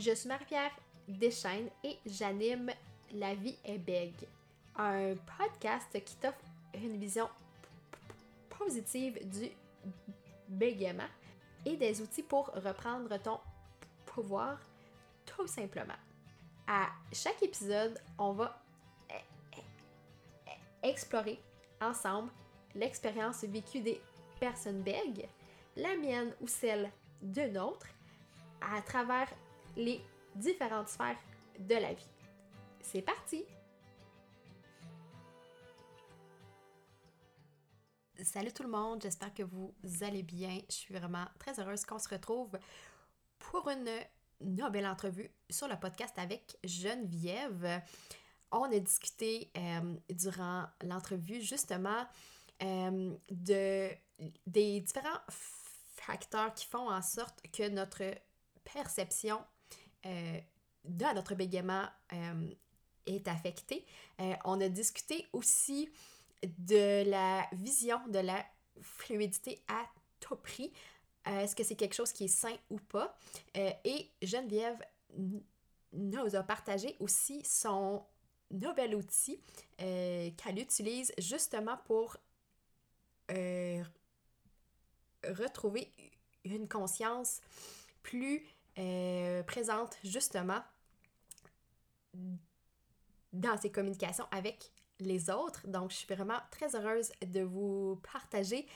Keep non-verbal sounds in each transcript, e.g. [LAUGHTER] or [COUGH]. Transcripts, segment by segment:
Je suis Marie-Pierre Deschaines et j'anime La vie est bègue, un podcast qui t'offre une vision positive du bégaiement et des outils pour reprendre ton pouvoir tout simplement. À chaque épisode, on va e- e- explorer ensemble l'expérience vécue des personnes bègues, la mienne ou celle de autre, à travers les différentes sphères de la vie. C'est parti! Salut tout le monde, j'espère que vous allez bien. Je suis vraiment très heureuse qu'on se retrouve pour une nouvelle entrevue sur le podcast avec Geneviève. On a discuté euh, durant l'entrevue justement euh, de, des différents facteurs qui font en sorte que notre perception euh, de notre bégaiement euh, est affectée. Euh, on a discuté aussi de la vision de la fluidité à tout prix. Est-ce que c'est quelque chose qui est sain ou pas? et Geneviève nous a partagé aussi son nouvel outil qu'elle utilise justement pour retrouver une conscience plus euh, présente justement dans ses communications avec les autres. Donc, je suis vraiment très heureuse de vous partager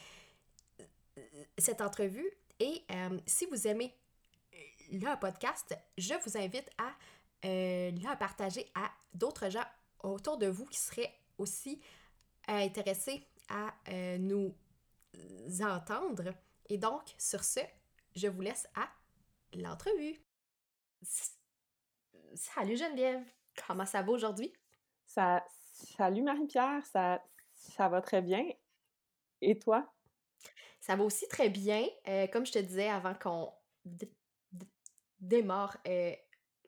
euh, cette entrevue. Et euh, si vous aimez le podcast, je vous invite à le partager à d'autres gens autour de vous qui seraient aussi intéressés à nous entendre. Et donc, sur ce, je vous laisse à l'entrevue. Salut Geneviève, comment ça va aujourd'hui? Ça, salut Marie-Pierre, ça, ça va très bien. Et toi? Ça va aussi très bien. Euh, comme je te disais avant qu'on démarre euh,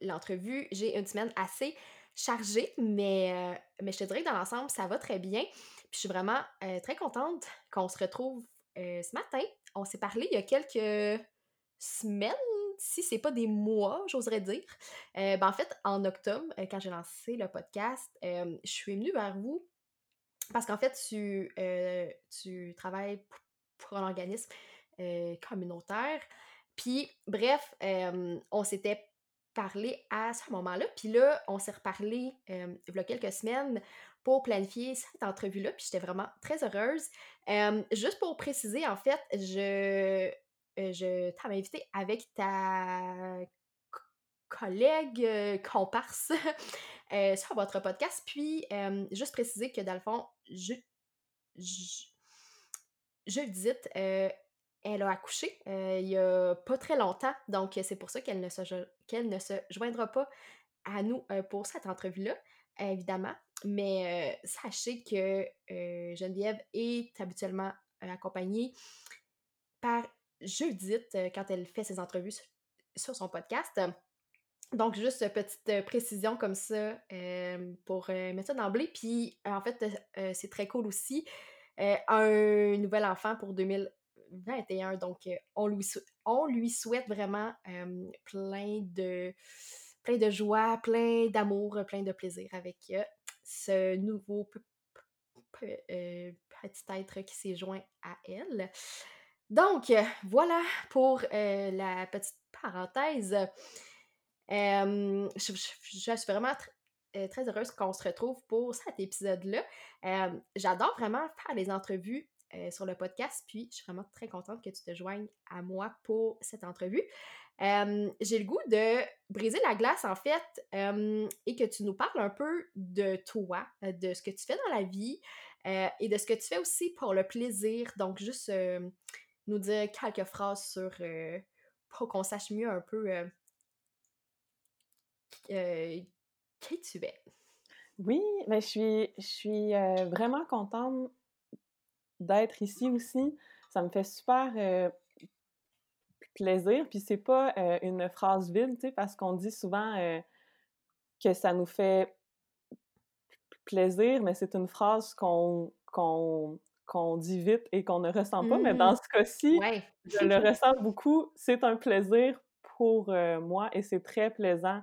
l'entrevue, j'ai une semaine assez chargée, mais, euh, mais je te dirais que dans l'ensemble, ça va très bien. Puis je suis vraiment très contente qu'on se retrouve ce matin. On s'est parlé il y a quelques semaines, si c'est pas des mois, j'oserais dire. Euh, ben en fait, en octobre, euh, quand j'ai lancé le podcast, euh, je suis venue vers vous parce qu'en fait, tu, travailles pour un organisme communautaire. Puis, bref, on s'était parlé à ce moment-là. Puis là, on s'est reparlé il y a quelques semaines pour planifier cette entrevue-là. Puis j'étais vraiment très heureuse. juste pour préciser, en fait, je euh, je t'avais invité avec ta collègue euh, comparse [LAUGHS] euh, sur votre podcast. Puis, juste préciser que dans le fond, je, je, je disais, elle a accouché il y a pas très longtemps. Donc, c'est pour ça qu'elle ne, qu'elle ne se joindra pas à nous pour cette entrevue-là, évidemment. Mais sachez que Geneviève est habituellement accompagnée par Judith euh, quand elle fait ses entrevues sur son podcast. Donc, juste une petite euh, précision comme ça euh, pour mettre ça d'emblée. Puis, en fait, c'est très cool aussi. un nouvel enfant pour 2021. Donc, on, lui souhaite vraiment plein de joie, plein d'amour, plein de plaisir avec ce nouveau petit être qui s'est joint à elle. Donc, euh, voilà pour euh, la petite parenthèse. je, suis vraiment euh, très heureuse qu'on se retrouve pour cet épisode-là. J'adore vraiment faire des entrevues sur le podcast, puis je suis vraiment très contente que tu te joignes à moi pour cette entrevue. J'ai le goût de briser la glace, en fait, et que tu nous parles un peu de toi, de ce que tu fais dans la vie et de ce que tu fais aussi pour le plaisir. Donc, juste nous dire quelques phrases sur euh, pour qu'on sache mieux un peu euh, euh, qui tu es. Oui, mais je suis, je suis vraiment contente d'être ici aussi. Ça me fait super plaisir. Puis c'est pas une phrase vide, tu sais, parce qu'on dit souvent que ça nous fait plaisir, mais c'est une phrase qu'on qu'on dit vite et qu'on ne ressent pas, mais dans mmh. ce cas-ci, je le ressens beaucoup. C'est un plaisir pour moi et c'est très plaisant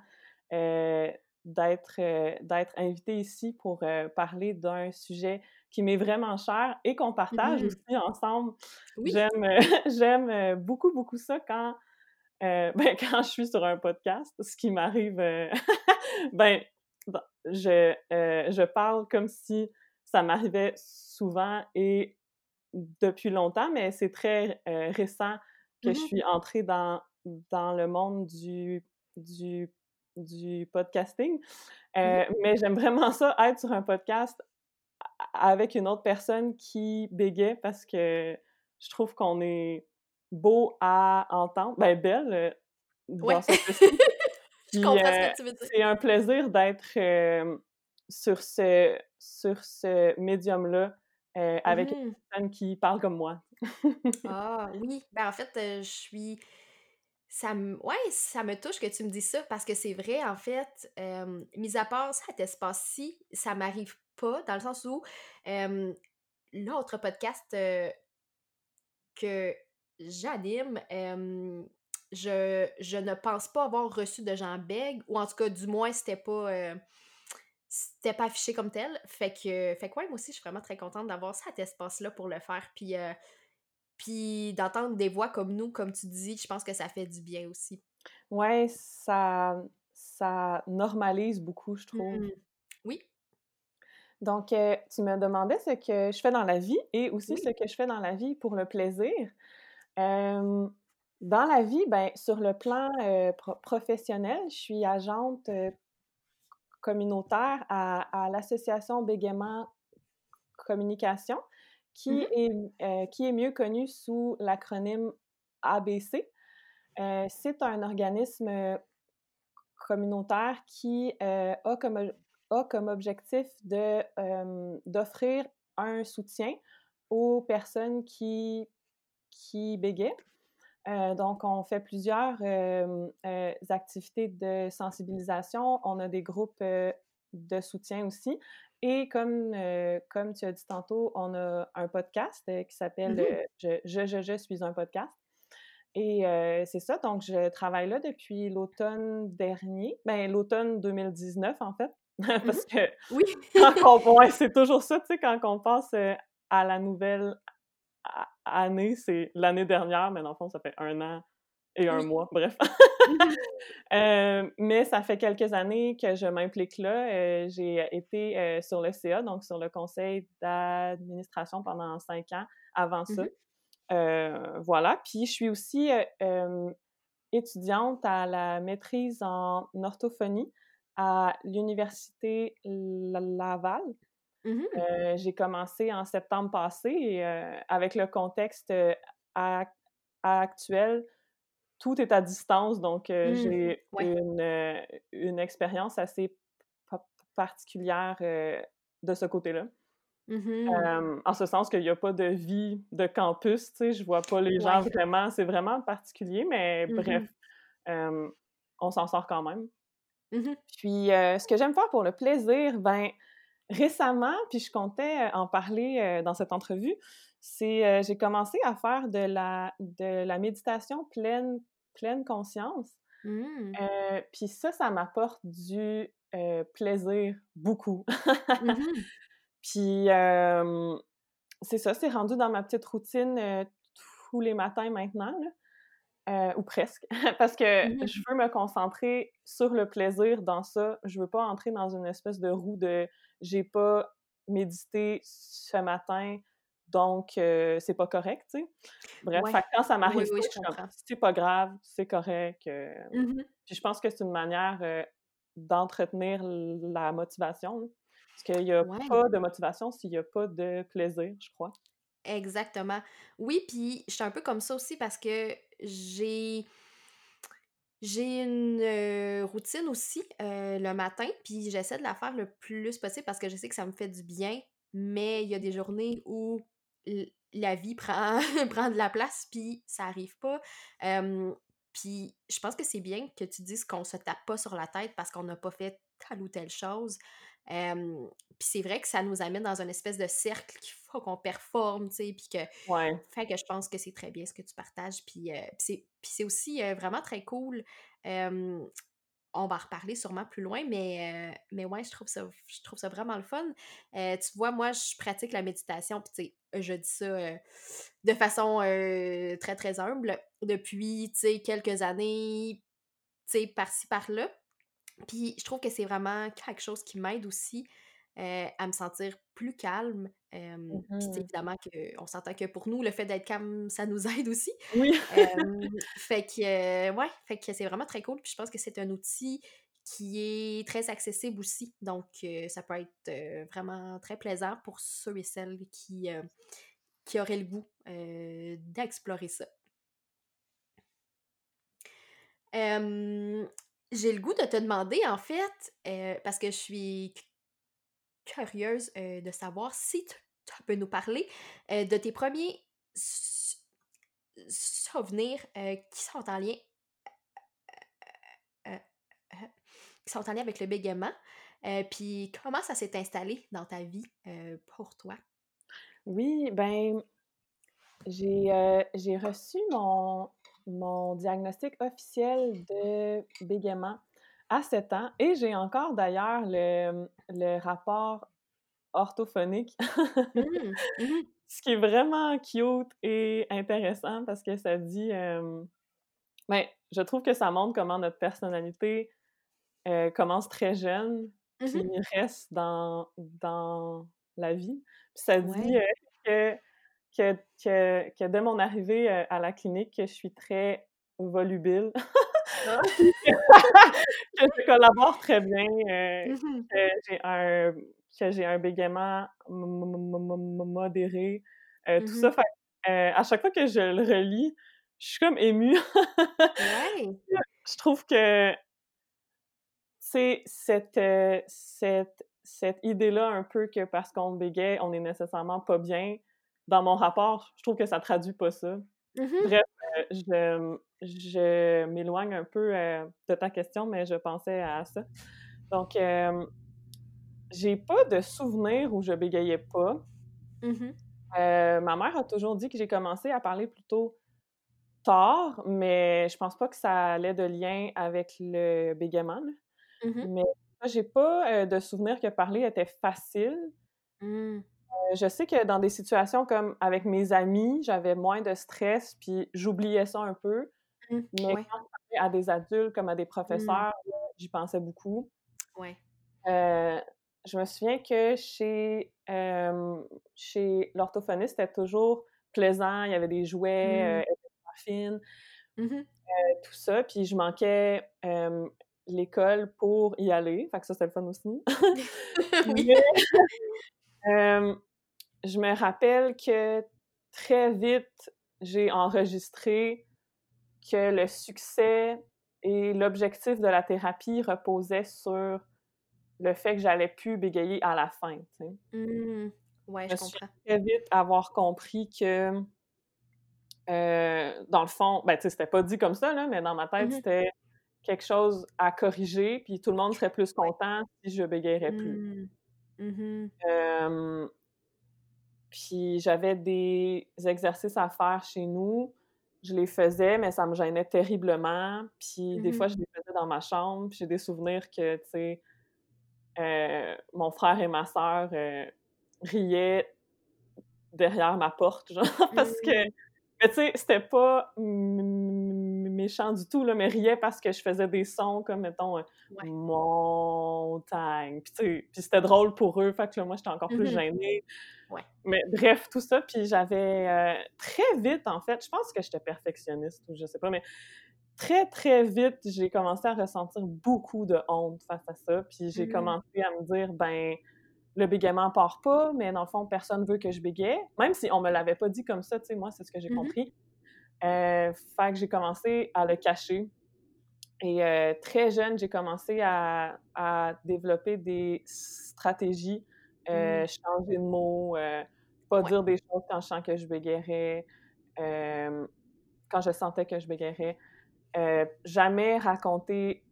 d'être d'être invitée ici pour parler d'un sujet qui m'est vraiment cher et qu'on partage Mmh aussi ensemble. Oui. J'aime [LAUGHS] j'aime beaucoup, beaucoup ça quand, [LAUGHS] ben, quand je suis sur un podcast, ce qui m'arrive, [LAUGHS] ben, je, je parle comme si ça m'arrivait souvent et depuis longtemps, mais c'est très récent que je Mmh suis entrée dans, dans le monde du, du, du podcasting. Mmh Mais j'aime vraiment ça, être sur un podcast avec une autre personne qui bégait parce que je trouve qu'on est beau à entendre, ben belle Ouais. dans ce [LAUGHS] Je comprends ce que tu veux dire. C'est un plaisir d'être sur ce, sur ce médium-là avec Mmh une personne qui parle comme moi. [LAUGHS] Ah oui, ben, en fait, je suis ça ouais, ça me touche que tu me dises ça parce que c'est vrai, en fait, mis à part cet espace-ci, ça m'arrive pas dans le sens où, l'autre podcast, heu, que j'anime, je je ne pense pas avoir reçu de gens bègues ou en tout cas, du moins, c'était pas, c'était pas affiché comme tel. Fait que fait que ouais, moi aussi, je suis vraiment très contente d'avoir cet espace-là pour le faire puis, heu, puis d'entendre des voix comme nous, comme tu dis, je pense que ça fait du bien aussi. Ouais, ça ça normalise beaucoup, je trouve. Mmh Oui. Donc, tu me demandais ce que je fais dans la vie et aussi ce que je fais dans la vie pour le plaisir. Dans la vie, ben, sur le plan, pro professionnel, je suis agente, communautaire à à l'association Bégaiement Communication, Mmh qui mh. est, qui est mieux connue sous l'acronyme ABC. Heu, c'est un organisme, communautaire qui, a comme a comme objectif d'offrir un soutien aux personnes qui qui. Heu, donc on fait plusieurs, hem, activités de sensibilisation. On a des groupes, de soutien aussi. Et comme, comme tu as dit tantôt, on a un podcast, qui s'appelle, Mmh je je je je suis un podcast. Et c'est ça, donc je travaille là depuis l'automne dernier, ben, l'automne 2019 en fait, [LAUGHS] Mmh parce que Oui. quand [LAUGHS] on ouais, c'est toujours ça, tu sais, quand on passe, à la nouvelle année, c'est l'année dernière, mais dans le fond, ça fait 1 an et 1 Oui. mois, bref. Mmh mh. Heu, mais ça fait quelques années que je m'implique là, heu, j'ai été, sur le CA, donc sur le conseil d'administration pendant 5 ans avant ça. mh. Heu, voilà, puis je suis aussi, étudiante à la maîtrise en orthophonie à l'université Laval. Mmh mh. Heu, j'ai commencé en septembre passé et heu, avec le contexte, ac actuel, tout est à distance, donc Mmh. j'ai Ouais. une, une expérience assez pa particulière, de ce côté-là. Mmh en ce sens qu'il y a pas de vie de campus, tu sais, je vois pas les gens Ouais. vraiment, c'est vraiment particulier, mais bref, on s'en sort quand même. Puis, ce que j'aime faire pour le plaisir, ben, récemment, puis je comptais en parler, dans cette entrevue, c'est, j'ai commencé à faire de la de la méditation pleine pleine conscience. Mmh. Puis ça, ça m'apporte du, plaisir, beaucoup. Mmh mh. [LAUGHS] Puis, c'est ça, c'est rendu dans ma petite routine, tous les matins maintenant, là, ou presque, [LAUGHS] parce que Mmh mh. je veux me concentrer sur le plaisir dans ça. Je veux pas entrer dans une espèce de roue de: «J'ai pas médité ce matin, donc c'est pas correct», tu sais? Bref, Ouais. fait que quand ça m'arrive oui, je comprends. «C'est pas grave, c'est correct», Mmh mh. puis je pense que c'est une manière, d'entretenir la motivation, là, parce qu'il y a Ouais. pas de motivation s'il y a pas de plaisir, je crois. Exactement. Oui, puis je suis un peu comme ça aussi parce que j'ai j'ai une, routine aussi, le matin, puis j'essaie de la faire le plus possible parce que je sais que ça me fait du bien, mais il y a des journées où la vie prend [LAUGHS] prend de la place, puis ça arrive pas. Puis je pense que c'est bien que tu dises qu'on se tape pas sur la tête parce qu'on n'a pas fait telle ou telle chose. puis c'est vrai que ça nous amène dans une espèce de cercle qu'il faut qu'on performe, tu sais, puis que... Ouais. Fait que je pense que c'est très bien ce que tu partages, puis c'est aussi vraiment très cool on va en reparler sûrement plus loin, mais, euh, mais ouais, je trouve, ça, je trouve ça vraiment le fun. Euh, tu vois, moi, je pratique la méditation, puis tu sais, je dis ça euh, de façon très, très humble depuis, tu sais, quelques années, tu sais, par-ci, par-là. Puis je trouve que c'est vraiment quelque chose qui m'aide aussi à me sentir plus calme. Puis évidemment, on s'entend que pour nous, le fait d'être calme, ça nous [LAUGHS] aide aussi. Oui. fait que, ouais, fait que c'est vraiment très cool. Puis je pense que c'est un outil qui est très accessible aussi. Donc, ça peut être vraiment très plaisant pour ceux et celles qui, qui auraient le goût d'explorer ça. j'ai le goût de te demander, en fait, parce que je suis curieuse de savoir si tu, peux nous parler de tes premiers souvenirs qui sont en lien qui sont en lien avec le bégaiement. Puis comment ça s'est installé dans ta vie pour toi? Oui, ben j'ai j'ai reçu mon, mon diagnostic officiel de bégaiement à 7 ans. Et j'ai encore d'ailleurs le, le, rapport orthophonique, mmh, mmh ce qui est vraiment cute et intéressant parce que ça dit... ben, je trouve que ça montre comment notre personnalité commence très jeune, mmh puis reste dans, dans la vie. Puis ça dit que, que, que, que, dès mon arrivée à la clinique, que je suis très volubile. [LAUGHS] [LAUGHS] Que je collabore très bien, euh, mmh que j'ai un, que j'ai un bégaiement modéré, euh, tout ça. Fait, euh, à chaque fois que je le relis, je suis comme émue. [LAUGHS] Je trouve que c'est cette, cette, cette idée-là un peu que parce qu'on bégaye, on est nécessairement pas bien. Dans mon rapport, je trouve que ça traduit pas ça. Mmh Bref, je, je m'éloigne un peu euh, de ta question, mais je pensais à ça. Donc, euh, j'ai pas de souvenir où je bégayais pas. Mmh euh, ma mère a toujours dit que j'ai commencé à parler plutôt tard, mais je pense pas que ça allait de lien avec le bégaiement. Mmh Mais j'ai pas de souvenir que parler était facile. Mmh. Euh, je sais que dans des situations comme avec mes amis, j'avais moins de stress, puis j'oubliais ça un peu. Mmh, mais quand je parlais à des adultes comme à des mmh. professeurs, j'y pensais beaucoup. Ouais. Euh, je me souviens que chez, chez l'orthophoniste, c'était toujours plaisant. Il y avait des jouets, mmh. euh, tout ça. Puis je manquais l'école pour y aller. Fait que ça, c'était le fun aussi. [LAUGHS] [LAUGHS] [LAUGHS] je me rappelle que très vite, j'ai enregistré que le succès et l'objectif de la thérapie reposaient sur le fait que j'allais plus bégayer à la fin. Mmh. Ouais, je, comprends. très vite avoir compris que, euh, dans le fond, ben, tu c'était pas dit comme ça, là, mais dans ma tête, mmh c'était quelque chose à corriger, puis tout le monde serait plus content si je bégayerais plus. Mmh. Mmh puis j'avais des exercices à faire chez nous. Je les faisais, mais ça me gênait terriblement. Puis des fois, je les faisais dans ma chambre. Puis j'ai des souvenirs que, tu sais, euh, mon frère et ma sœur euh, riaient derrière ma porte, [LAUGHS] genre, parce que... Mais tu sais, c'était pas méchant du tout, là, mais riait parce que je faisais des sons comme, mettons, euh, montagne. Puis, puis c'était drôle pour eux, fait que là, moi, j'étais encore plus mmh gênée. Ouais. Mais bref, tout ça, puis j'avais euh, très vite, en fait, je pense que j'étais perfectionniste ou je sais pas, mais très, très vite, j'ai commencé à ressentir beaucoup de honte face à ça. Puis j'ai mmh commencé à me dire, ben, le bégaiement part pas, mais dans le fond, personne veut que je bégaye. Même si on me l'avait pas dit comme ça, tu sais, moi, c'est ce que j'ai compris. Euh, fait que j'ai commencé à le cacher. Et euh, très jeune, j'ai commencé à, développer des stratégies, euh, mmh. changer de mots, pas dire des choses quand je sens que je bégayerais, quand je sentais que je bégayerais. euh, jamais raconter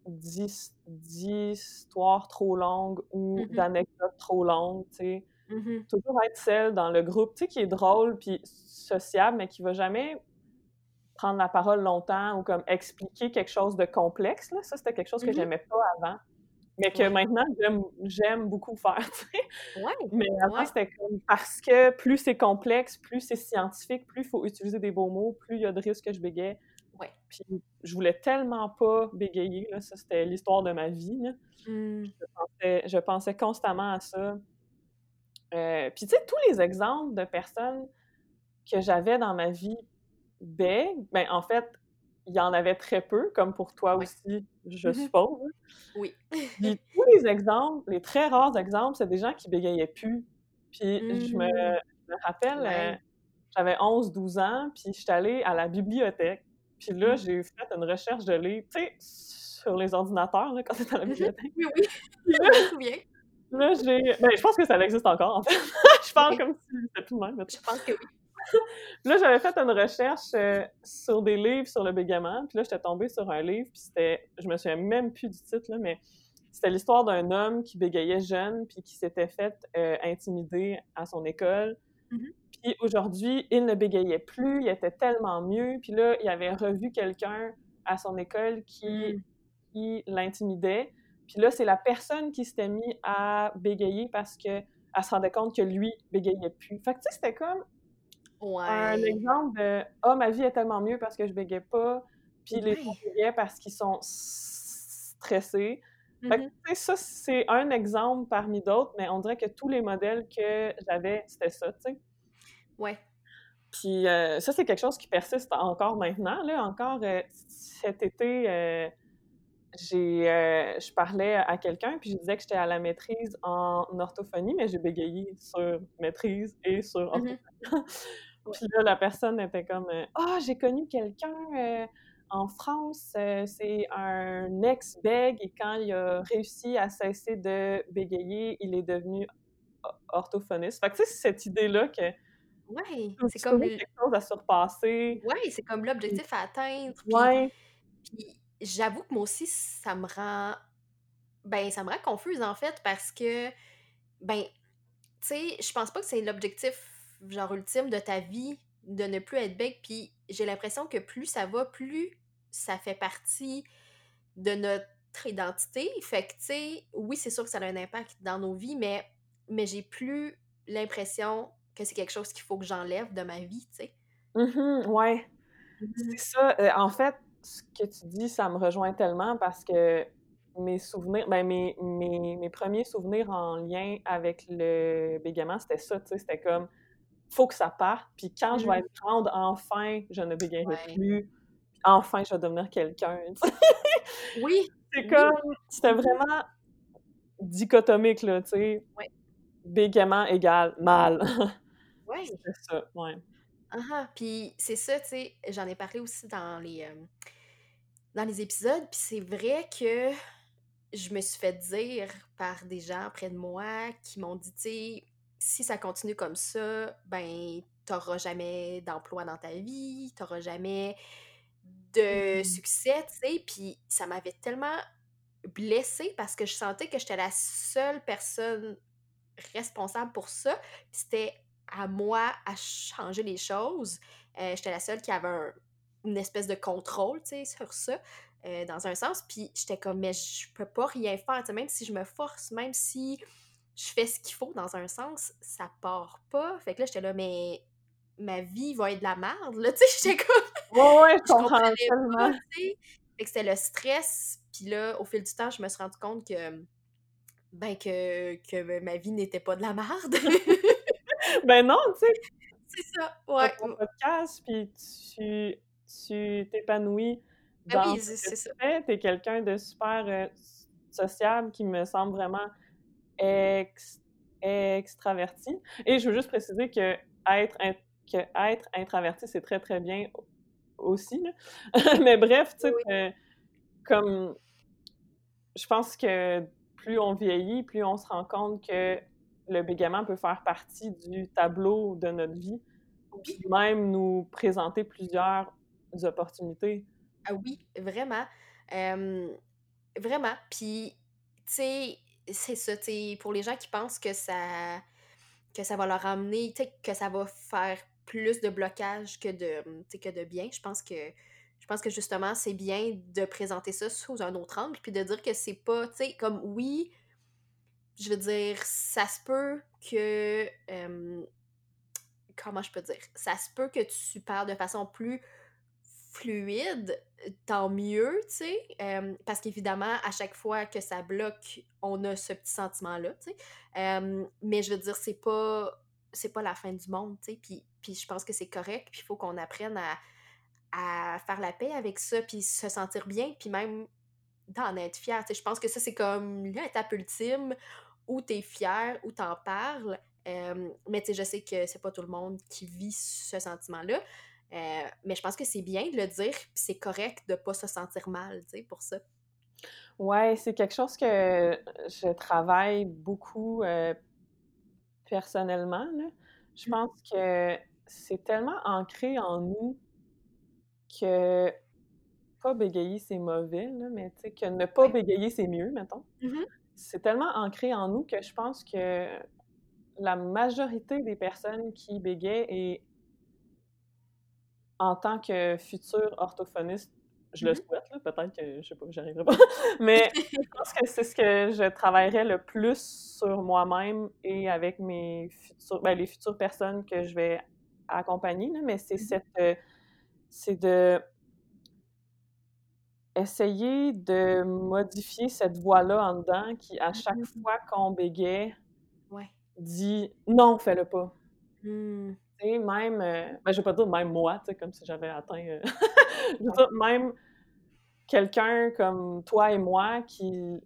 d'histoires trop longues ou Mmh d'anecdotes trop longues, tu sais. Mmh Toujours être celle dans le groupe, tu sais, qui est drôle puis sociable, mais qui va jamais prendre la parole longtemps ou comme expliquer quelque chose de complexe, là. Ça, c'était quelque chose que Mmh j'aimais pas avant, mais que Ouais. maintenant j'aime beaucoup faire. Ouais, Mais avant, ouais, c'était comme parce que plus c'est complexe, plus c'est scientifique, plus il faut utiliser des beaux mots, plus il y a de risques que je bégaye. ouais. Puis je voulais tellement pas bégayer, là, ça c'était l'histoire de ma vie, là. Mmh. Je pensais, je pensais constamment à ça. Euh, puis tu sais, tous les exemples de personnes que j'avais dans ma vie bègues, ben en fait, il y en avait très peu, comme pour toi aussi, je Mmh suppose. Oui. Puis [LAUGHS] tous les exemples, les très rares exemples, c'est des gens qui bégayaient plus. Puis je me, Mmh. je me rappelle, euh, j'avais 11-12 ans, puis j'étais allée à la bibliothèque. Puis là, Mmh. j'ai fait une recherche de livres, tu sais, sur les ordinateurs, là, quand t'es à la bibliothèque. Oui, oui, [LAUGHS] je me souviens. là, j'ai... Ben, je pense que ça existe encore, en fait. [LAUGHS] je parle comme si c'était tout le même. mais- Je pense que oui. [LAUGHS] Là, j'avais fait une recherche euh, sur des livres sur le bégaiement. Puis là, j'étais tombée sur un livre, puis c'était... Je me souviens même plus du titre, là, mais c'était l'histoire d'un homme qui bégayait jeune, puis qui s'était fait euh, intimider à son école. Mmh Puis aujourd'hui, il ne bégayait plus, il était tellement mieux. Puis là, il avait revu quelqu'un à son école qui, Mmh. qui l'intimidait. Puis là, c'est la personne qui s'était mis à bégayer parce qu'elle se rendait compte que lui bégayait plus. Fait que tu sais, c'était comme un Ouais. exemple de « Ah, ma vie est tellement mieux parce que je bégayais pas. » Puis les gens bégayaient parce qu'ils sont stressés. Fait que, Mmh ça, c'est un exemple parmi d'autres, mais on dirait que tous les modèles que j'avais, c'était ça, tu sais. Ouais. Puis euh, ça, c'est quelque chose qui persiste encore maintenant. Là. Encore euh, cet été, euh, j'ai, je parlais à quelqu'un, puis je disais que j'étais à la maîtrise en orthophonie, mais j'ai bégayé sur maîtrise et sur Mmh orthophonie. [LAUGHS] Puis là, la personne était comme euh, Ah, j'ai connu quelqu'un euh, en France, euh, c'est un ex-bègue, et quand il a réussi à cesser de bégayer, il est devenu orthophoniste. Fait que tu sais, cette idée-là que Ouais, c'est comme quelque chose à surpasser. ouais, c'est comme l'objectif à atteindre, puis Ouais. puis j'avoue que moi aussi, ça me rend ben, ça me rend confuse, en fait, parce que, ben, tu sais, je pense pas que c'est l'objectif, genre, ultime de ta vie, de ne plus être bègue, puis j'ai l'impression que plus ça va, plus ça fait partie de notre identité. Fait que, tu sais, oui, c'est sûr que ça a un impact dans nos vies, mais mais j'ai plus l'impression que c'est quelque chose qu'il faut que j'enlève de ma vie, tu sais. Mhm, ouais. C'est ça. euh, en fait, ce que tu dis, ça me rejoint tellement parce que mes souvenirs, ben mes, mes, mes premiers souvenirs en lien avec le bégaiement, c'était ça, tu sais, c'était comme, faut que ça parte, puis quand je vais Mhm. être grande, enfin, je ne bégayerai Ouais. plus, enfin, je vais devenir quelqu'un. Oui, [LAUGHS] C'est oui. comme, c'était vraiment dichotomique, là, tu sais. Ouais. Bégaiement égale mal. [LAUGHS] Ouais. C'était ça, ouais. Ah ah, puis c'est ça, tu sais, j'en ai parlé aussi dans les, hem, dans les épisodes, puis c'est vrai que je me suis fait dire par des gens près de moi qui m'ont dit, tu sais: «Si ça continue comme ça, ben, tu jamais d'emploi dans ta vie, tu jamais de Mhm. succès», tu sais? Puis ça m'avait tellement blessée parce que je sentais que j'étais la seule personne responsable pour ça. C'était à moi à changer les choses. Euh, j'étais la seule qui avait un- une espèce de contrôle, tu sais, sur ça, euh, dans un sens. Puis j'étais comme, mais je peux pas rien faire, tu sais, même si je me force, même si je fais ce qu'il faut dans un sens, ça part pas. Fait que là, j'étais là, mais ma vie va être de la merde, là, [LAUGHS] tu sais, j'étais comme, Ouais, ouais, je comprends pas, tellement. Fait que c'était le stress. Puis là, au fil du temps, je me suis rendu compte que, ben, que, que ma vie n'était pas de la merde. [LAUGHS] Ben non, tu sais, [LAUGHS] C'est ça, ouais. ton podcast, puis tu tu t'épanouis Ben dans oui, ce que tu fais. T'es quelqu'un de super, sociable qui me semble vraiment ex extraverti et je veux juste préciser que être int que être introverti, c'est très, très bien au aussi. [LAUGHS] Mais bref, tu sais, oui. comme je pense que plus on vieillit, plus on se rend compte que le bégaiement peut faire partie du tableau de notre vie, puis même nous présenter plusieurs opportunités. Ah oui, vraiment. Vraiment. Puis, tu sais, c'est ça, tu pour les gens qui pensent que ça que ça va leur amener, que ça va faire plus de blocage que de, sais, que bien, je pense que je pense que justement, c'est bien de présenter ça sous un autre angle, puis de dire que c'est pas, tu comme oui, je veux dire, ça se peut que, comment je peux dire? Ça se peut que tu parles de façon plus fluide, tant mieux, tu sais, parce qu'évidemment, à chaque fois que ça bloque, on a ce petit sentiment-là, tu sais, mais je veux dire, c'est pas c'est pas la fin du monde, tu sais, puis puis je pense que c'est correct, puis il faut qu'on apprenne à à faire la paix avec ça, puis se sentir bien, puis même d'en être fier, tu sais. Je pense que ça, c'est comme l'étape ultime où tu es fier, où tu en parles, mais tu sais, je sais que c'est pas tout le monde qui vit ce sentiment-là, heu, mais je pense que c'est bien de le dire, puis c'est correct de pas se sentir mal, tu sais, pour ça. Ouais, c'est quelque chose que je travaille beaucoup, heu, personnellement, là. Je Mmh. pense que c'est tellement ancré en nous que pas bégayer, c'est mauvais, là, mais tu sais, que ne pas bégayer, c'est mieux, mettons. Mmh mh. C'est tellement ancré en nous que je pense que la majorité des personnes qui bégayent et en tant que futur orthophoniste, je le Mmh souhaite, peut-être que, je sais pas, j'y arriverai pas, [LAUGHS] mais je pense que c'est ce que je travaillerais le plus sur moi-même et avec mes futurs ben, les futures personnes que je vais accompagner, là, mais c'est Mmh cette, heu, c'est de essayer de modifier cette voix-là en dedans qui, à chaque Mmh. fois qu'on Ouais. dit: «Non, fais-le pas». Sais, même, heu, ben, je vais pas dire même moi, comme si j'avais atteint, heu [LAUGHS] je veux dire, même quelqu'un comme toi et moi qui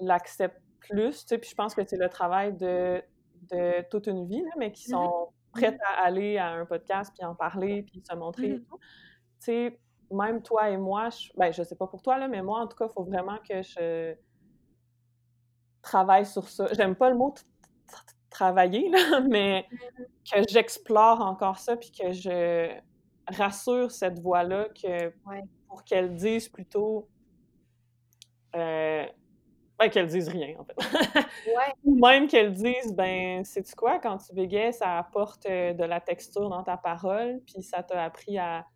l'accepte plus, tu sais, puis je pense que c'est le travail de de toute une vie, là, mais qui Mmh mh. sont Mmh prêtes à aller à un podcast, puis en parler, puis se montrer et Mmh tout. Tu sais, même toi et moi, je ben, je sais pas pour toi, là, mais moi, en tout cas, il faut vraiment que je travaille sur ça. J'aime pas le mot travailler, là, [LAUGHS] mais que j'explore encore ça, puis que je rassure cette voix-là que Ouais. pour qu'elle dise plutôt, heu, ben, qu'elle dise rien, en fait. Ouais. [LAUGHS] Ou même qu'elle dise: «Ben, sais-tu quoi? Quand tu bégaies, ça apporte, heu, de la texture dans ta parole, puis ça t'a appris à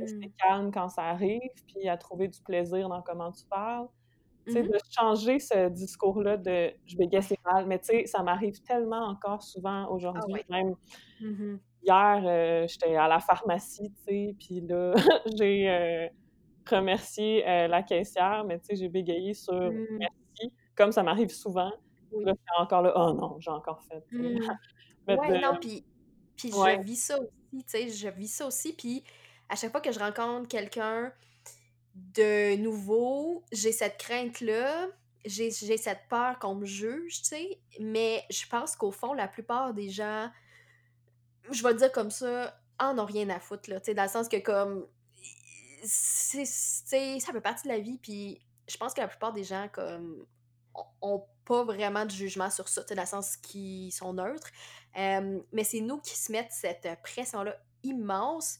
rester Mmh. calme quand ça arrive, puis à trouver du plaisir dans comment tu parles». Mmh de changer ce discours-là de: «Je Ouais. c'est mal», mais tu sais, ça m'arrive tellement encore souvent Ah aujourd'hui, ouais. même Mmh mh. hier, heu, j'étais à la pharmacie, tu sais, puis là, [LAUGHS] j'ai, heu, remercié, heu, la caissière, mais tu sais, j'ai bégayé sur Mmh. «merci», comme ça m'arrive souvent. Oui. là, j'étais encore là: «Oh non, j'ai encore fait», mettre [LAUGHS] Ouais, de non, puis puis je ouais. vis ça aussi, tu sais, je vis ça aussi, puis à chaque fois que je rencontre quelqu'un de nouveau, j'ai cette crainte-là, j'ai cette peur qu'on me juge, tu sais, mais je pense qu'au fond, la plupart des gens, je vais le dire comme ça, en ont rien à foutre, là, tu sais, dans le sens que comme, c'est ça fait partie de la vie, puis je pense que la plupart des gens comme ont pas vraiment de jugement sur ça, dans le sens qu'ils sont neutres, mais c'est nous qui se mettent cette pression-là immense,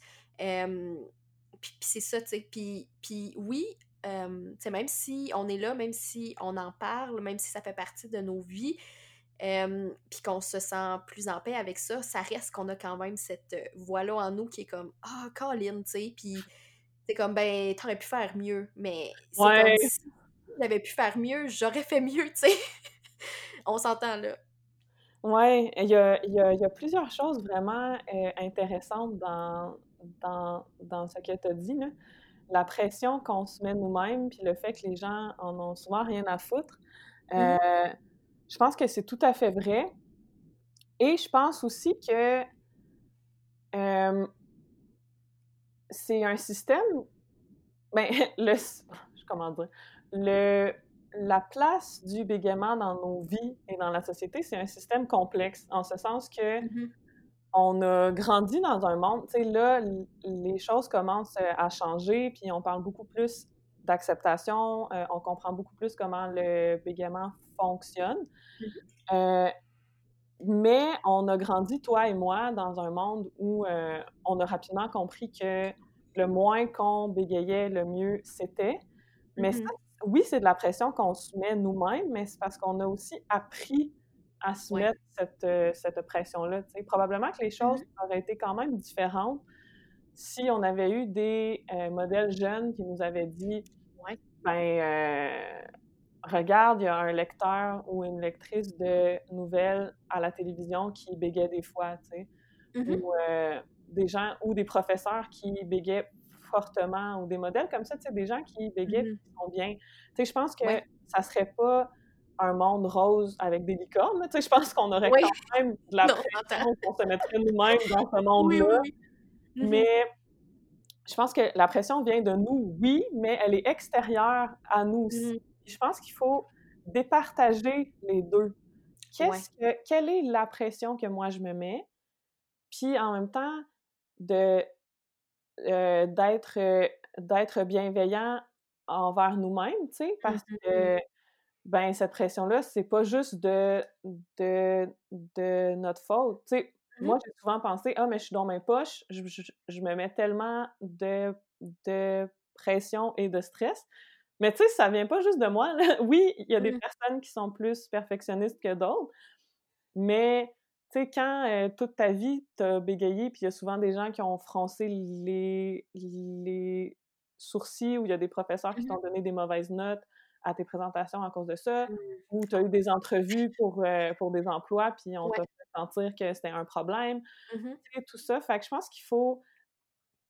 puis c'est ça, tu sais, puis puis oui, sais, même si on est là, même si on en parle, même si ça fait partie de nos vies, hem, puis qu'on se sent plus en paix avec ça, ça reste qu'on a quand même cette, voix-là en nous qui est comme: «Ah, Colin», tu sais, puis c'est comme: «Ben, tu aurais pu faire mieux», mais c'est comme Ouais, si j'avais pu faire mieux, j'aurais fait mieux, tu sais. [LAUGHS] On s'entend là. ouais, il y a il y a il y a plusieurs choses vraiment, intéressantes dans dans dans ce que tu as dit, là. La pression qu'on se met nous-mêmes, puis le fait que les gens en ont souvent rien à foutre. Mmh Heu, mh. je pense que c'est tout à fait vrai et je pense aussi que, hem, c'est un système ben, [LAUGHS] le [LAUGHS] comment dire? Le la place du bégaiement dans nos vies et dans la société, c'est un système complexe, en ce sens que Mmh mh. On a grandi dans un monde tu sais, là, les choses commencent, heu, à changer, puis on parle beaucoup plus d'acceptation, heu, on comprend beaucoup plus comment le bégaiement fonctionne. Mmh mh. Heu, mais on a grandi, toi et moi, dans un monde où, on a rapidement compris que le moins qu'on bégayait, le mieux c'était. Mais ça, Mmh oui, c'est de la pression qu'on se met nous-mêmes, mais c'est parce qu'on a aussi appris à se Ouais. mettre cette, heu, cette pression-là, tu sais. Probablement que les choses Mmh auraient été quand même différentes si on avait eu des, heu, modèles jeunes qui nous avaient dit: Ouais. «Ben, heu, regarde, il y a un lecteur ou une lectrice de nouvelles à la télévision qui bégaie des fois», tu sais. Mmh Ou, des gens ou des professeurs qui bégaient fortement ou des modèles comme ça, tu sais, des gens qui bégaient Mmh puis qui sont bien. Tu sais, je pense que Ouais. ça serait pas un monde rose avec des licornes, tu sais, je pense qu'on aurait Oui. quand même de la Non, pression qu'on se mettrait nous-mêmes dans ce oui, monde-là, oui. Mmh mais je pense que la pression vient de nous, oui, mais elle est extérieure à nous aussi. Mmh Je pense qu'il faut départager les 2. Ouais. Qu'est-ce que quelle est la pression que moi je me mets? Puis en même temps, de, d'être, heu, d'être bienveillant envers nous-mêmes, tu sais, parce Mmh mh. que, ben, cette pression-là, c'est pas juste de de de notre faute, tu sais. Mmh Moi, j'ai souvent pensé: «Ah, mais je suis dans mes poches, je je je me mets tellement de de pression et de stress». Mais tu sais, ça vient pas juste de moi, là. [LAUGHS] Oui, il y a des Mmh. personnes qui sont plus perfectionnistes que d'autres, mais tu sais, quand, heu, toute ta vie, tu as bégayé, puis il y a souvent des gens qui ont froncé les les sourcils ou il y a des professeurs qui Mmh t'ont donné des mauvaises notes à tes présentations à cause de ça, Mmh. ou tu as eu des entrevues pour, heu, pour des emplois, puis on Ouais. t'a fait sentir que c'était un problème, Mmh tout ça. Fait que je pense qu'il faut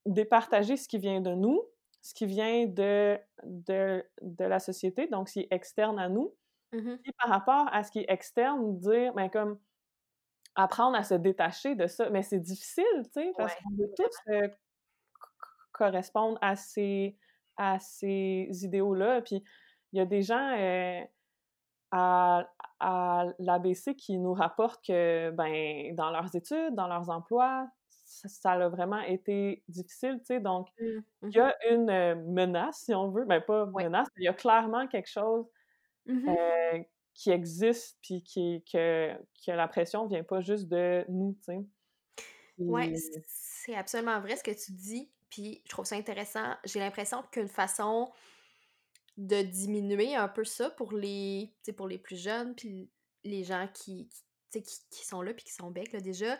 départager ce qui vient de nous, ce qui vient de de de la société, donc ce qui est externe à nous, Mmh puis par rapport à ce qui est externe, dire, ben, comme apprendre à se détacher de ça. Mais c'est difficile, tu sais, parce Ouais, qu'on veut tous, c correspondre à ces à ces idéaux-là. Puis il y a des gens, heu, à à l'ABC qui nous rapportent que, ben, dans leurs études, dans leurs emplois, ça a vraiment été difficile, tu sais. Donc Mmh. il y Mmh a une, heu, menace, si on veut, ben, pas Ouais. menace, il y a clairement quelque chose, Mmh heu, qui existe puis qui que que la pression vient pas juste de nous, tu sais. C c'est absolument vrai ce que tu dis, puis je trouve ça intéressant. J'ai l'impression qu'une façon de diminuer un peu ça pour les pour les plus jeunes, puis les gens qui qui qui qui sont là puis qui sont bègues, là, déjà,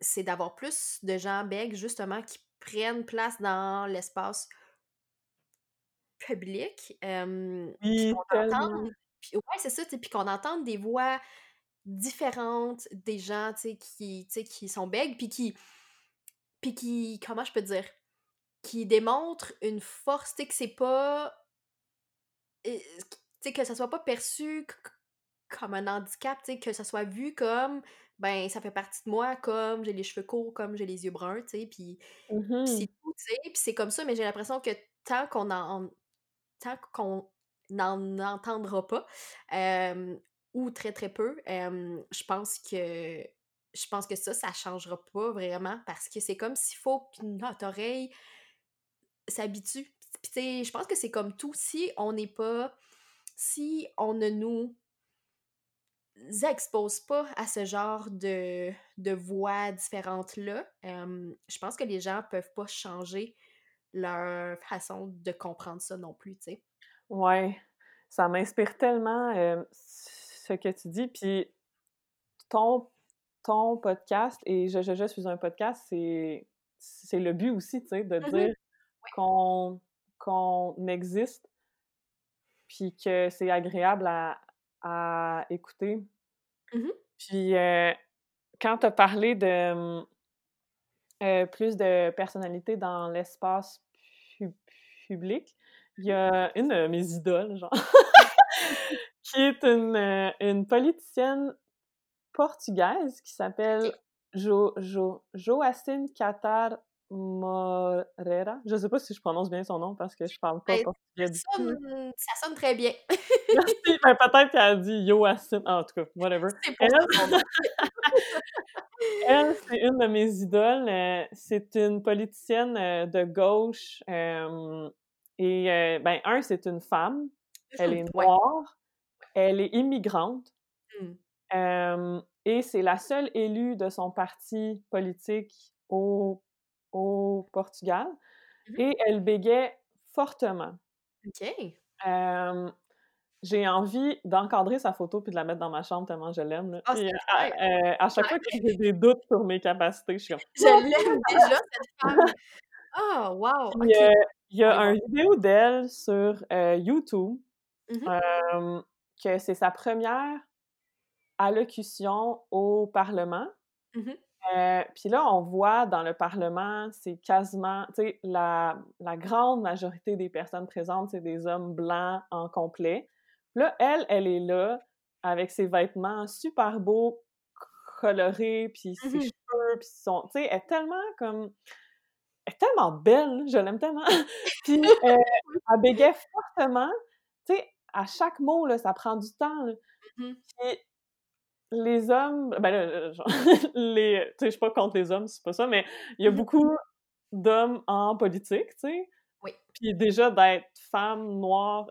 c'est d'avoir plus de gens bègues, justement, qui prennent place dans l'espace public, puis oui, puis ouais, c'est ça, puis qu'on entende des voix différentes des gens, qui tu sais, qui sont bègues, puis qui puis qui comment je peux dire? Qui démontrent une force, que c'est pas sais, que ça soit pas perçu comme un handicap, tu sais, que ça soit vu comme, ben, ça fait partie de moi, comme j'ai les cheveux courts, comme j'ai les yeux bruns, tu sais, puis puis c'est Mmh tout, tu sais, puis c'est comme ça, mais j'ai l'impression que tant qu'on en tant qu'on n'en entendra pas, ou très, très peu, je pense que je pense que ça, ça changera pas vraiment parce que c'est comme s'il faut que notre oreille s'habitue. Puis tu sais, je pense que c'est comme tout, si on n'est pas si on ne nous expose pas à ce genre de de voix différentes-là, hem, je pense que les gens peuvent pas changer leur façon de comprendre ça non plus, tu sais. Ouais, ça m'inspire tellement, hem, ce que tu dis, puis ton ton podcast et Je, Je, Je suis un podcast, c'est c'est le but aussi, tu sais, de Mmh mh. dire qu'on qu'on existe, puis que c'est agréable à à écouter. Mmh mh. Puis, heu, quand tu as parlé de, mmh, heu, plus de personnalités dans l'espace pu public, il y a une de mes idoles, genre, [LAUGHS] qui est une, heu, une politicienne portugaise qui s'appelle. Jo Jo Joacine Catar Moreira. Je sais pas si je prononce bien son nom parce que je parle pas Ben, portugais du ça tout, sonne ça sonne très bien. [LAUGHS] Merci, ben, peut-être qu'elle a dit Yoacine, en tout cas, whatever. C'est [LAUGHS] Elle c'est une de mes idoles, heu, c'est une politicienne, heu, de gauche, hem et ben, 1, c'est une femme, elle est Ouais. noire, elle est immigrante, Mmh. et c'est la seule élue de son parti politique au au Portugal. Mmh et elle bégait fortement. OK. J'ai envie d'encadrer sa photo puis de la mettre dans ma chambre tellement je l'aime. Ah, heu, clair, à chaque fois que j'ai des doutes sur mes capacités, je suis comme: [LAUGHS] Je l'aime déjà cette femme! [LAUGHS] Ah wow! Heu, il y a aller un voir. vidéo d'elle sur, YouTube, Mmh que c'est sa 1re allocution au parlement. Mmh mh. Heu, puis là, on voit dans le parlement, c'est quasiment tu sais, la la grande majorité des personnes présentes, c'est des hommes blancs en complet. Là, elle, elle est là avec ses vêtements super beaux, colorés, puis Mmh ses mh. cheveux, puis son tu sais, elle est tellement comme elle est tellement belle, je l'aime tellement. [LAUGHS] Puis, [LAUGHS] Oui. elle bégait fortement, tu sais, à chaque mot, là, ça prend du temps, là. Mmh mh. Puis les hommes, ben là, genre [LAUGHS] les tu sais, je suis pas contre les hommes, c'est pas ça, mais il y a Mmh mh. beaucoup d'hommes en politique, tu sais. Oui. Puis déjà d'être femme noire,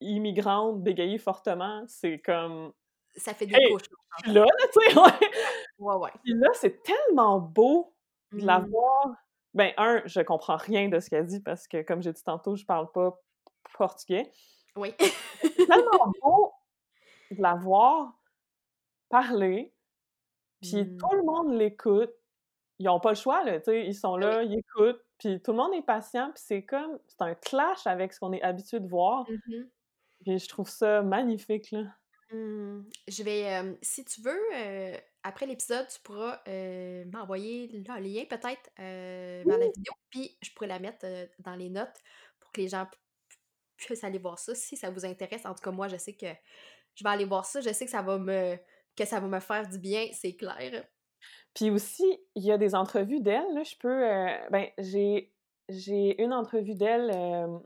immigrante, bégayer fortement, c'est comme: Ça fait 2 «Hey, couches, là, je on suis s'entend. là, là!» tu sais, ouais. [LAUGHS] Ouais, ouais, ouais. Puis là, c'est tellement beau de la Mmh. voir ben 1, je comprends rien de ce qu'elle dit parce que, comme j'ai dit tantôt, je parle pas portugais. Oui. C'est tellement beau de la voir parler, puis Mmh. tout le monde l'écoute. Ils ont pas le choix, là, tu sais, ils sont oui. là, ils écoutent, puis tout le monde est patient, puis c'est comme c'est un clash avec ce qu'on est habitué de voir, mh. puis je trouve ça magnifique, là. Mmh. Je vais, si tu veux, après l'épisode, tu pourras, m'envoyer le lien peut-être, vers la vidéo, puis je pourrais la mettre, dans les notes pour que les gens puissent aller voir ça si ça vous intéresse. En tout cas, moi, je sais que je vais aller voir ça. Je sais que ça va me que ça va me faire du bien, c'est clair. Puis aussi, il y a des entrevues d'elle, je peux, heu, ben, j'ai j'ai une entrevue d'elle, hem,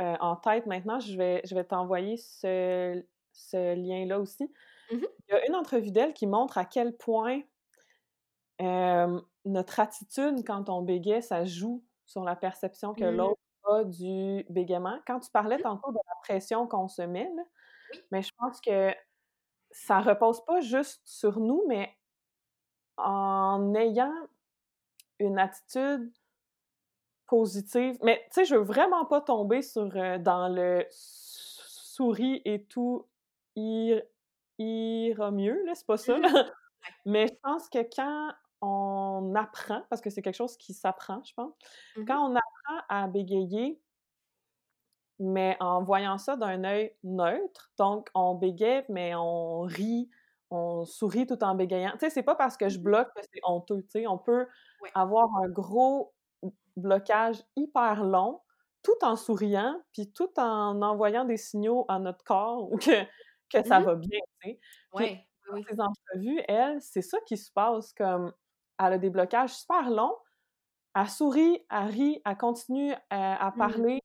heu, en tête maintenant, je vais je vais t'envoyer ce ce lien-là aussi. Mmh mh. Il y a une entrevue d'elle qui montre à quel point, notre attitude quand on bégaie, ça joue sur la perception que Mmh. l'autre a du bégaiement. Quand tu parlais Mmh. tantôt de la pression qu'on se met, là, Oui. mais je pense que ça repose pas juste sur nous, mais en ayant une attitude positive mais tu sais, je veux vraiment pas tomber sur, heu, dans le souris et tout ir ira mieux, là, c'est pas Mmh ça, mh. là. Ouais. Mais je pense que quand on apprend, parce que c'est quelque chose qui s'apprend, je pense, Mmh mh. quand on apprend à bégayer mais en voyant ça d'un œil neutre, donc on bégaie, mais on rit, on sourit tout en bégayant. Tu sais, c'est pas parce que je mh. bloque que c'est honteux, tu sais. On peut avoir un gros blocage hyper long, tout en souriant, puis tout en envoyant des signaux à notre corps [LAUGHS] que que ça mh. va bien, tu sais. Oui, dans ses entrevues, elle, c'est ça qui se passe, comme elle a des blocages super longs, elle sourit, elle rit, elle continue, à Mmh. parler.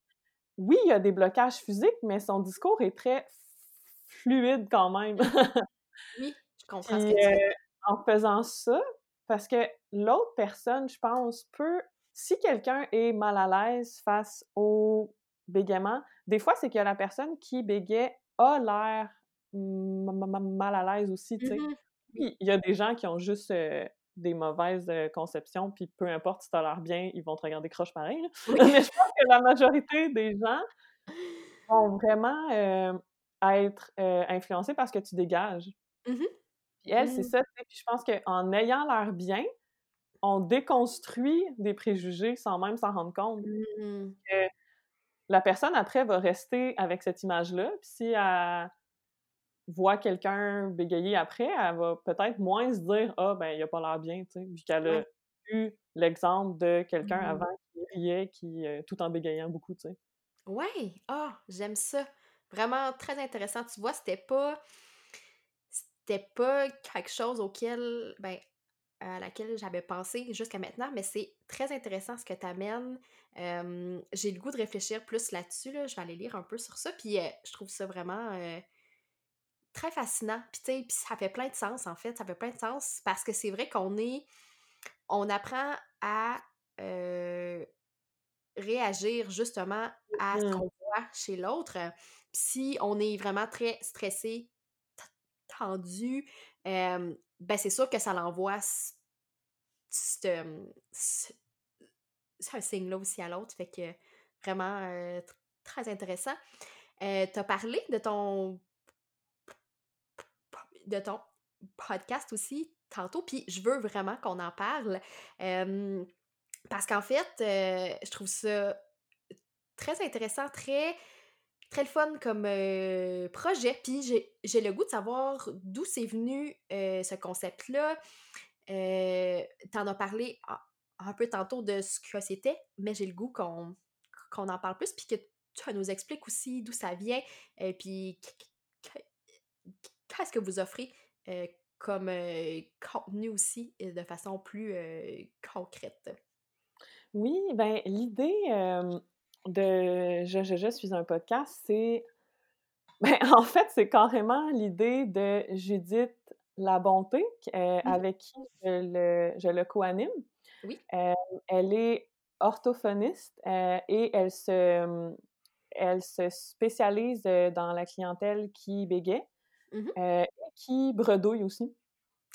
Oui, il y a des blocages physiques, mais son discours est très fluide quand même. [LAUGHS] Oui, je [LAUGHS] comprends ce que tu dire. en faisant ça parce que l'autre personne, je pense, peut si quelqu'un est mal à l'aise face au bégaiement, des fois, c'est que la personne qui bégaie a l'air ma ma ma mal à l'aise aussi, tu Mmh sais. Oui, il y a des gens qui ont juste, heu, des mauvaises, heu, conceptions, puis peu importe si tu as l'air bien, ils vont te regarder croche pareil. Oui. [LAUGHS] Mais je pense que la majorité des gens [LAUGHS] vont vraiment, heu, être, heu, influencés par ce que tu dégages. Mh. Puis elle, c'est Mmh. ça, puis je pense qu'en ayant l'air bien, on déconstruit des préjugés sans même s'en rendre compte. Mmh. La personne après va rester avec cette image-là, puis si elle voit quelqu'un bégayer après, elle va peut-être moins se dire: «Ah ben, il a pas l'air bien», tu sais, vu qu'elle a eu l'exemple de quelqu'un Mmh. avant qui riait, qui, heu tout en bégayant beaucoup, tu sais. Ouais! Ah! J'aime ça. Vraiment très intéressant. Tu vois, c'était pas c'était pas quelque chose auquel, ben, à laquelle j'avais pensé jusqu'à maintenant, mais c'est très intéressant ce que tu amènes. J'ai le goût de réfléchir plus là-dessus, là. Je vais aller lire un peu sur ça, puis, heu, je trouve ça vraiment, heu très fascinant. Puis tu sais, puis ça fait plein de sens, en fait, ça fait plein de sens parce que c'est vrai qu'on est on apprend à, réagir justement à ce Mmh mh. qu'on voit chez l'autre. Si on est vraiment très stressé, tendu, ben, c'est sûr que ça l'envoie c cette, hem, ce un signe-là aussi à l'autre. Fait que vraiment euh, très intéressant. Euh, tu as parlé de ton de ton podcast aussi tantôt, puis je veux vraiment qu'on en parle. parce qu'en fait, je trouve ça très intéressant, très très le fun comme projet. Puis j'ai le goût de savoir d'où c'est venu ce concept-là. T'en as parlé un, peu tantôt de ce que c'était, mais j'ai le goût qu'on en parle plus, puis que tu nous expliques aussi d'où ça vient, et puis qu'est-ce que vous offrez comme contenu aussi de façon plus concrète? Oui, ben l'idée de Je, je, je suis un podcast, c'est. [LAUGHS] Ben, en fait, c'est carrément l'idée de Judith La Bonté, mmh avec qui je le, je le co-anime. Oui. elle est orthophoniste et elle se, elle se spécialise dans la clientèle qui bégaye mmh et qui bredouille aussi.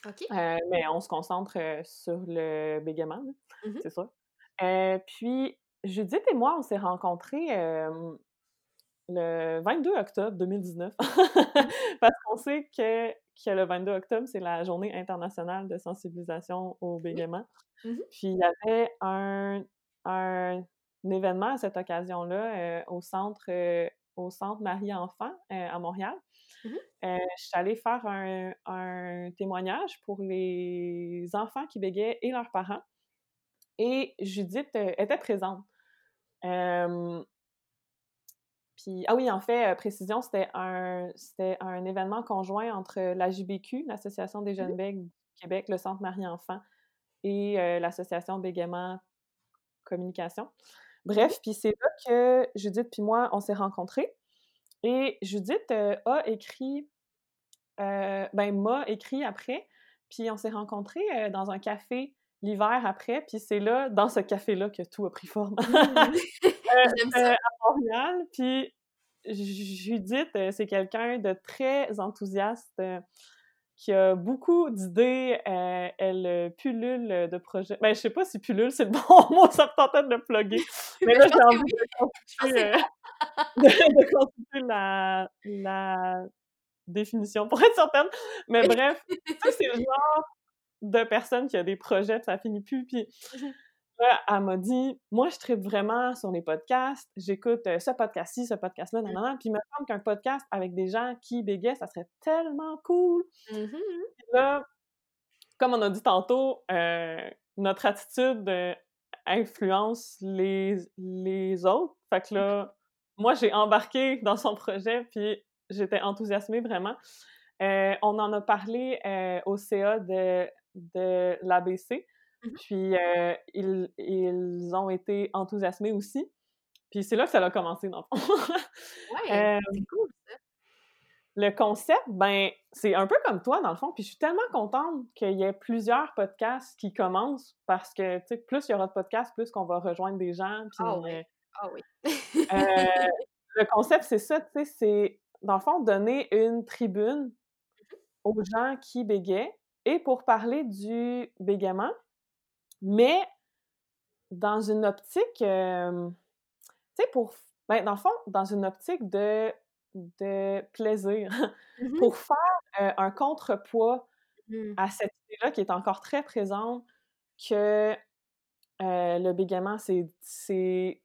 OK. mais on se concentre sur le bégaiement, mmh c'est ça. puis, Judith et moi, on s'est rencontrés le 22 octobre 2019 [LAUGHS] parce qu'on sait que, que, le 22 octobre, c'est la journée internationale de sensibilisation au bégaiement. Mmh puis il y avait un, un, événement à cette occasion-là au centre au centre Marie-Enfant à Montréal. Mmh je suis allée faire un, un, témoignage pour les enfants qui bégaient et leurs parents. Et Judith était présente. Puis, ah oui, en fait, précision, c'était un, un événement conjoint entre la JBQ, l'Association des jeunes bègues du Québec, le Centre Marie-Enfant et l'Association Bégaiement Communication. Bref, puis c'est là que Judith puis moi, on s'est rencontrés. Et Judith a écrit, ben, m'a écrit après, puis on s'est rencontrés dans un café l'hiver après, puis c'est là, dans ce café-là, que tout a pris forme. [LAUGHS] Euh, [LAUGHS] euh, à Montréal, puis Judith, euh, c'est quelqu'un de très enthousiaste, qui a beaucoup d'idées. elle pullule de projets. Ben, je sais pas si pullule, c'est le bon [LAUGHS] mot, ça me tentait de le plugger. Mais là, j'ai envie de [LAUGHS] consulter, la, la définition pour être certaine. Mais bref, c'est le [LAUGHS] genre de personnes qui a des projets, ça finit plus. Puis mmh là, elle m'a dit Moi, je tripe vraiment sur les podcasts. J'écoute ce podcast-ci, ce podcast-là, nan, nan, Puis il me semble qu'un podcast avec des gens qui bégaient, ça serait tellement cool. Mmh là, comme on a dit tantôt, notre attitude influence les, les autres. Fait que là, moi, j'ai embarqué dans son projet, puis j'étais enthousiasmée vraiment. on en a parlé au CA de de l'ABC. Mmh puis euh, ils, ils, ont été enthousiasmés aussi. Puis c'est là que ça a commencé, dans le fond. [LAUGHS] ouais, c'est cool. Le concept, ben, c'est un peu comme toi, dans le fond. Puis je suis tellement contente qu'il y ait plusieurs podcasts qui commencent parce que, tu sais, plus il y aura de podcasts, plus qu'on va rejoindre des gens. Puis, ah. Ah oui. le concept, c'est ça, tu sais, c'est, dans le fond, donner une tribune mmh aux gens qui bégaient et pour parler du bégaiement, mais dans une optique, euh, tu sais, pour, ben, dans le fond, dans une optique de, de plaisir, mmh [LAUGHS] pour faire euh, un contrepoids mmh. à cette idée-là qui est encore très présente, que euh, le bégaiement, c'est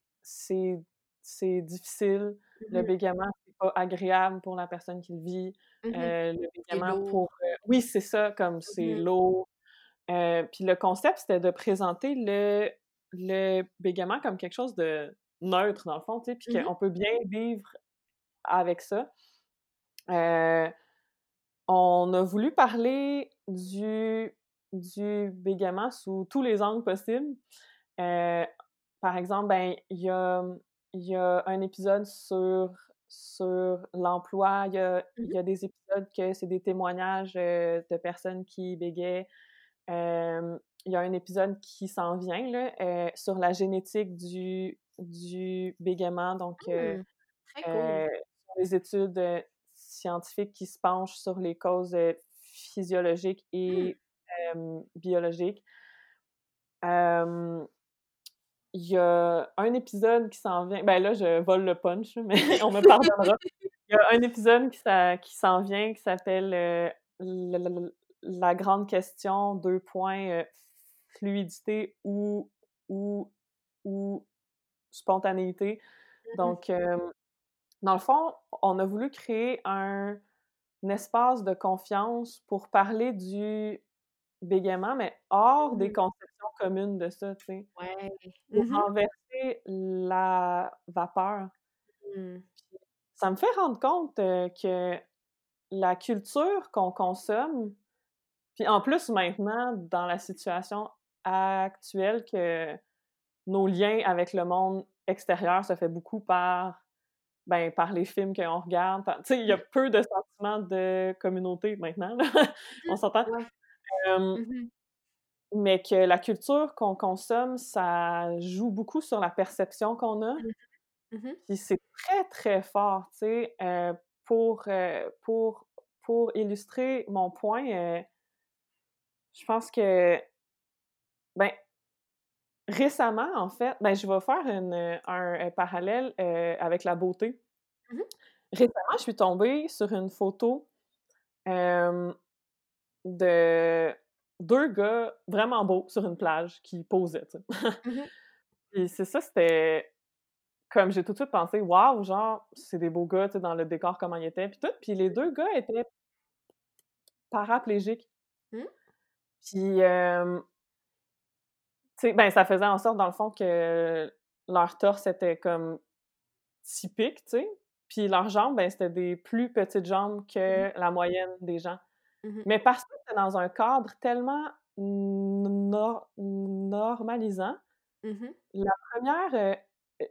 c'est difficile, le Mmh bégaiement, c'est pas agréable pour la personne qui le vit, mmh le bégaiement pour... oui, c'est ça, comme c'est mmh lourd. puis le concept, c'était de présenter le, le bégaiement comme quelque chose de neutre, dans le fond, tu sais, puis qu'on peut bien vivre avec ça. on a voulu parler du, du bégaiement sous tous les angles possibles. Par exemple, ben, il y a il y a un épisode sur, sur l'emploi, il y a, mmh y a des épisodes que c'est des témoignages de personnes qui bégaient. il y a un épisode qui s'en vient là, sur la génétique du, du bégaiement, donc mmh, très cool. les études scientifiques qui se penchent sur les causes physiologiques Mmh. et biologiques. Il y a un épisode qui s'en vient. Ben là, je vole le punch, mais [LAUGHS] on me pardonnera. Il y a un épisode qui, s'en vient qui s'appelle euh, la, grande question, deux points, euh, fluidité ou, ou, ou spontanéité. Mmh Donc, dans le fond, on a voulu créer un, espace de confiance pour parler du bégaiement, mais hors des mmh. conceptions communes de ça, tu sais. Ouais. Mmh renverser la vapeur. Mmh. Ça me fait rendre compte que la culture qu'on consomme, puis en plus maintenant, dans la situation actuelle, que nos liens avec le monde extérieur se fait beaucoup par ben, par les films qu'on regarde. Tu sais, il y a peu de sentiments de communauté maintenant, on s'entend? Mmh mais que la culture qu'on consomme, ça joue beaucoup sur la perception qu'on a. Mmh mmh Puis c'est très, très fort, tu sais. Euh, pour, euh, pour, pour illustrer mon point, euh, je pense que, ben, récemment, en fait, ben, je vais faire un, parallèle avec la beauté. Récemment, je suis tombée sur une photo de deux gars vraiment beaux sur une plage qui posaient. Mmh Et [LAUGHS] c'est ça, c'était comme j'ai tout de suite pensé, waouh, genre, c'est des beaux gars, tu sais, dans le décor, comment ils étaient, puis tout. Puis les deux gars étaient paraplégiques. Mmh. Puis, tu sais, ben, ça faisait en sorte, dans le fond, que leur torse était comme typique, tu sais. Puis leurs jambes, ben, c'était des plus petites jambes que la moyenne des gens. Mmh Mais parce que c'est dans un cadre tellement normalisant, mmh la première euh, euh,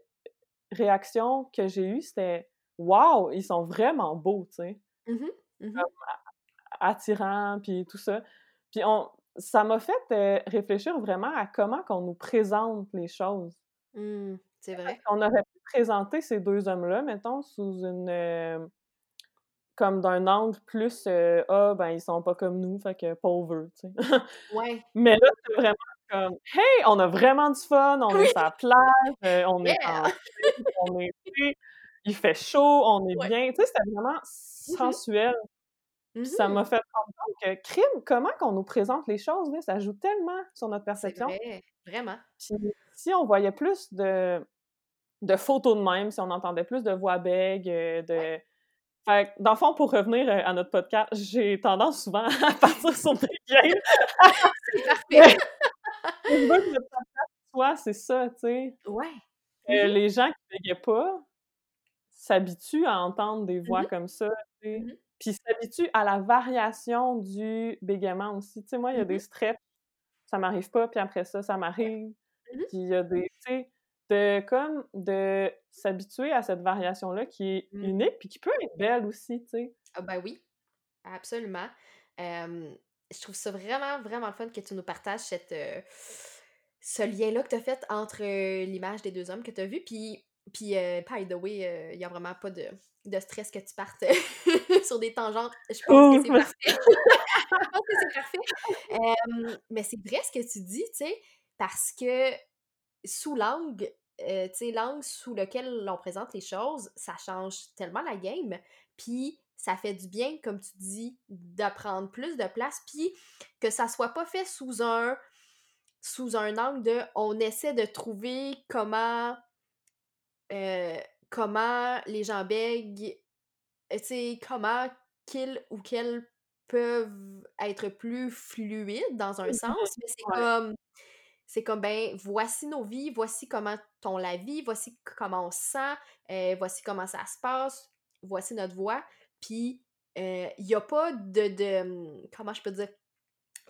réaction que j'ai eue, c'était Waouh, ils sont vraiment beaux, tu sais. Mmh attirants, puis tout ça. Puis on, ça m'a fait euh, réfléchir vraiment à comment qu'on nous présente les choses. C'est vrai. On aurait pu présenter ces deux hommes-là, mettons, sous une comme d'un angle plus euh, ah ben ils sont pas comme nous fait que pauvres tu sais. Ouais. [LAUGHS] Mais là c'est vraiment comme hey on a vraiment du fun on [LAUGHS] est sur la plage euh, on est en on est il fait chaud on est bien tu sais c'était vraiment mmh sensuel. Ça m'a mmh fait comprendre que crime comment qu'on nous présente les choses là, ça joue tellement sur notre perception. vrai, vraiment. Si on voyait plus de de photos de même si on entendait plus de voix bègues euh, de fait dans le fond, pour revenir euh, à notre podcast, j'ai tendance souvent [LAUGHS] à partir sur des games. c'est parfait! je veux que le podcast soit, c'est ça, tu sais. Ouais. Mm-hmm. Les gens qui ne pas s'habituent à entendre des voix mm-hmm. comme ça, tu sais. Mm-hmm. Puis s'habituent à la variation du bégaiement aussi. Tu sais, moi, il y a des stretches, ça m'arrive pas, puis après ça, ça m'arrive. Puis il y a des, tu sais, de comme de s'habituer à cette variation-là qui est mmh. unique puis qui peut être belle aussi, tu sais. Ah ben oui, absolument. je trouve ça vraiment, vraiment le fun que tu nous partages cette, euh, ce lien-là que tu as fait entre l'image des deux hommes que tu as vu. Puis, puis euh, by the way, il n'y a vraiment pas de, de, stress que tu partes [LAUGHS] sur des tangentes. Je pense que c'est parfait. [LAUGHS] je pense que c'est parfait. mais c'est vrai ce que tu dis, tu sais, parce que sous l'angle, euh, tu sais, l'angle sous lequel l'on présente les choses, ça change tellement la game. Puis ça fait du bien, comme tu dis, de prendre plus de place. Puis que ça soit pas fait sous un sous un angle de on essaie de trouver comment euh, comment les gens bèguent, tu sais, comment qu'ils ou qu'elles peuvent être plus fluides dans un sens, mais c'est comme c'est comme, ben, voici nos vies, voici comment on la vit, voici comment on se sent, euh, voici comment ça se passe, voici notre voix. Puis, il euh, n'y a pas de, de, hum, Comment je peux dire?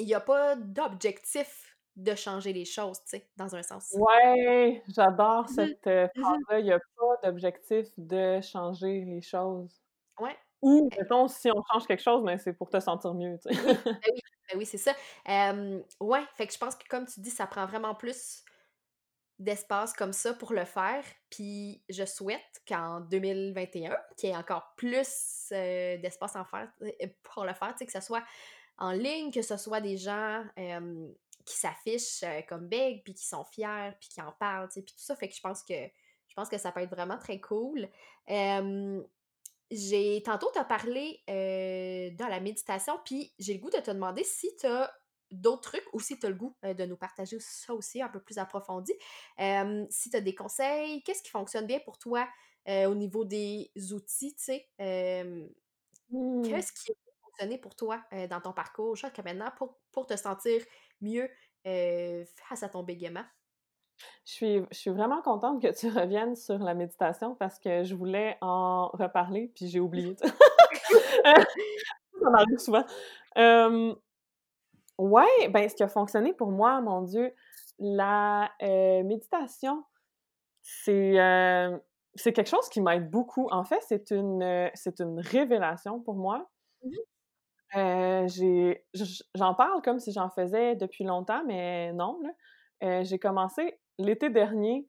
Il n'y a pas d'objectif de changer les choses, tu sais, dans un sens. Ouais, j'adore mmh cette euh, mmh phrase-là. Il n'y a pas d'objectif de changer les choses. Ouais. Ou, mettons, si on change quelque chose, mais ben, c'est pour te sentir mieux, tu sais. Ben oui, ben oui c'est ça. ouais, fait que je pense que comme tu dis, ça prend vraiment plus d'espace comme ça pour le faire. Puis je souhaite qu'en 2021, qu'il y ait encore plus d'espace en faire, pour le faire, que ce soit en ligne, que ce soit des gens qui s'affichent comme big, puis qui sont fiers, puis qui en parlent, puis tout ça. Fait que je pense que je pense que ça peut être vraiment très cool. J'ai tantôt t'as parlé euh, dans la méditation, puis j'ai le goût de te demander si tu as d'autres trucs ou si tu as le goût euh, de nous partager ça aussi un peu plus approfondi. Euh, si tu as des conseils, qu'est-ce qui fonctionne bien pour toi au niveau des outils, tu sais? Mmh. qu'est-ce qui a fonctionné pour toi dans ton parcours jusqu'à maintenant pour, pour te sentir mieux face à ton bégaiement? Je suis, je suis vraiment contente que tu [LAUGHS] reviennes sur la méditation parce que je voulais en reparler, puis j'ai oublié. [LAUGHS] ça m'arrive souvent. Euh, ouais, ben ce qui a fonctionné pour moi, mon Dieu, la euh, méditation, c'est euh, c'est quelque chose qui m'aide beaucoup. En fait, c'est une, c'est une révélation pour moi. Euh, j'ai, j- j'en parle comme si j'en faisais depuis longtemps, mais non. là. Euh, j'ai commencé l'été dernier.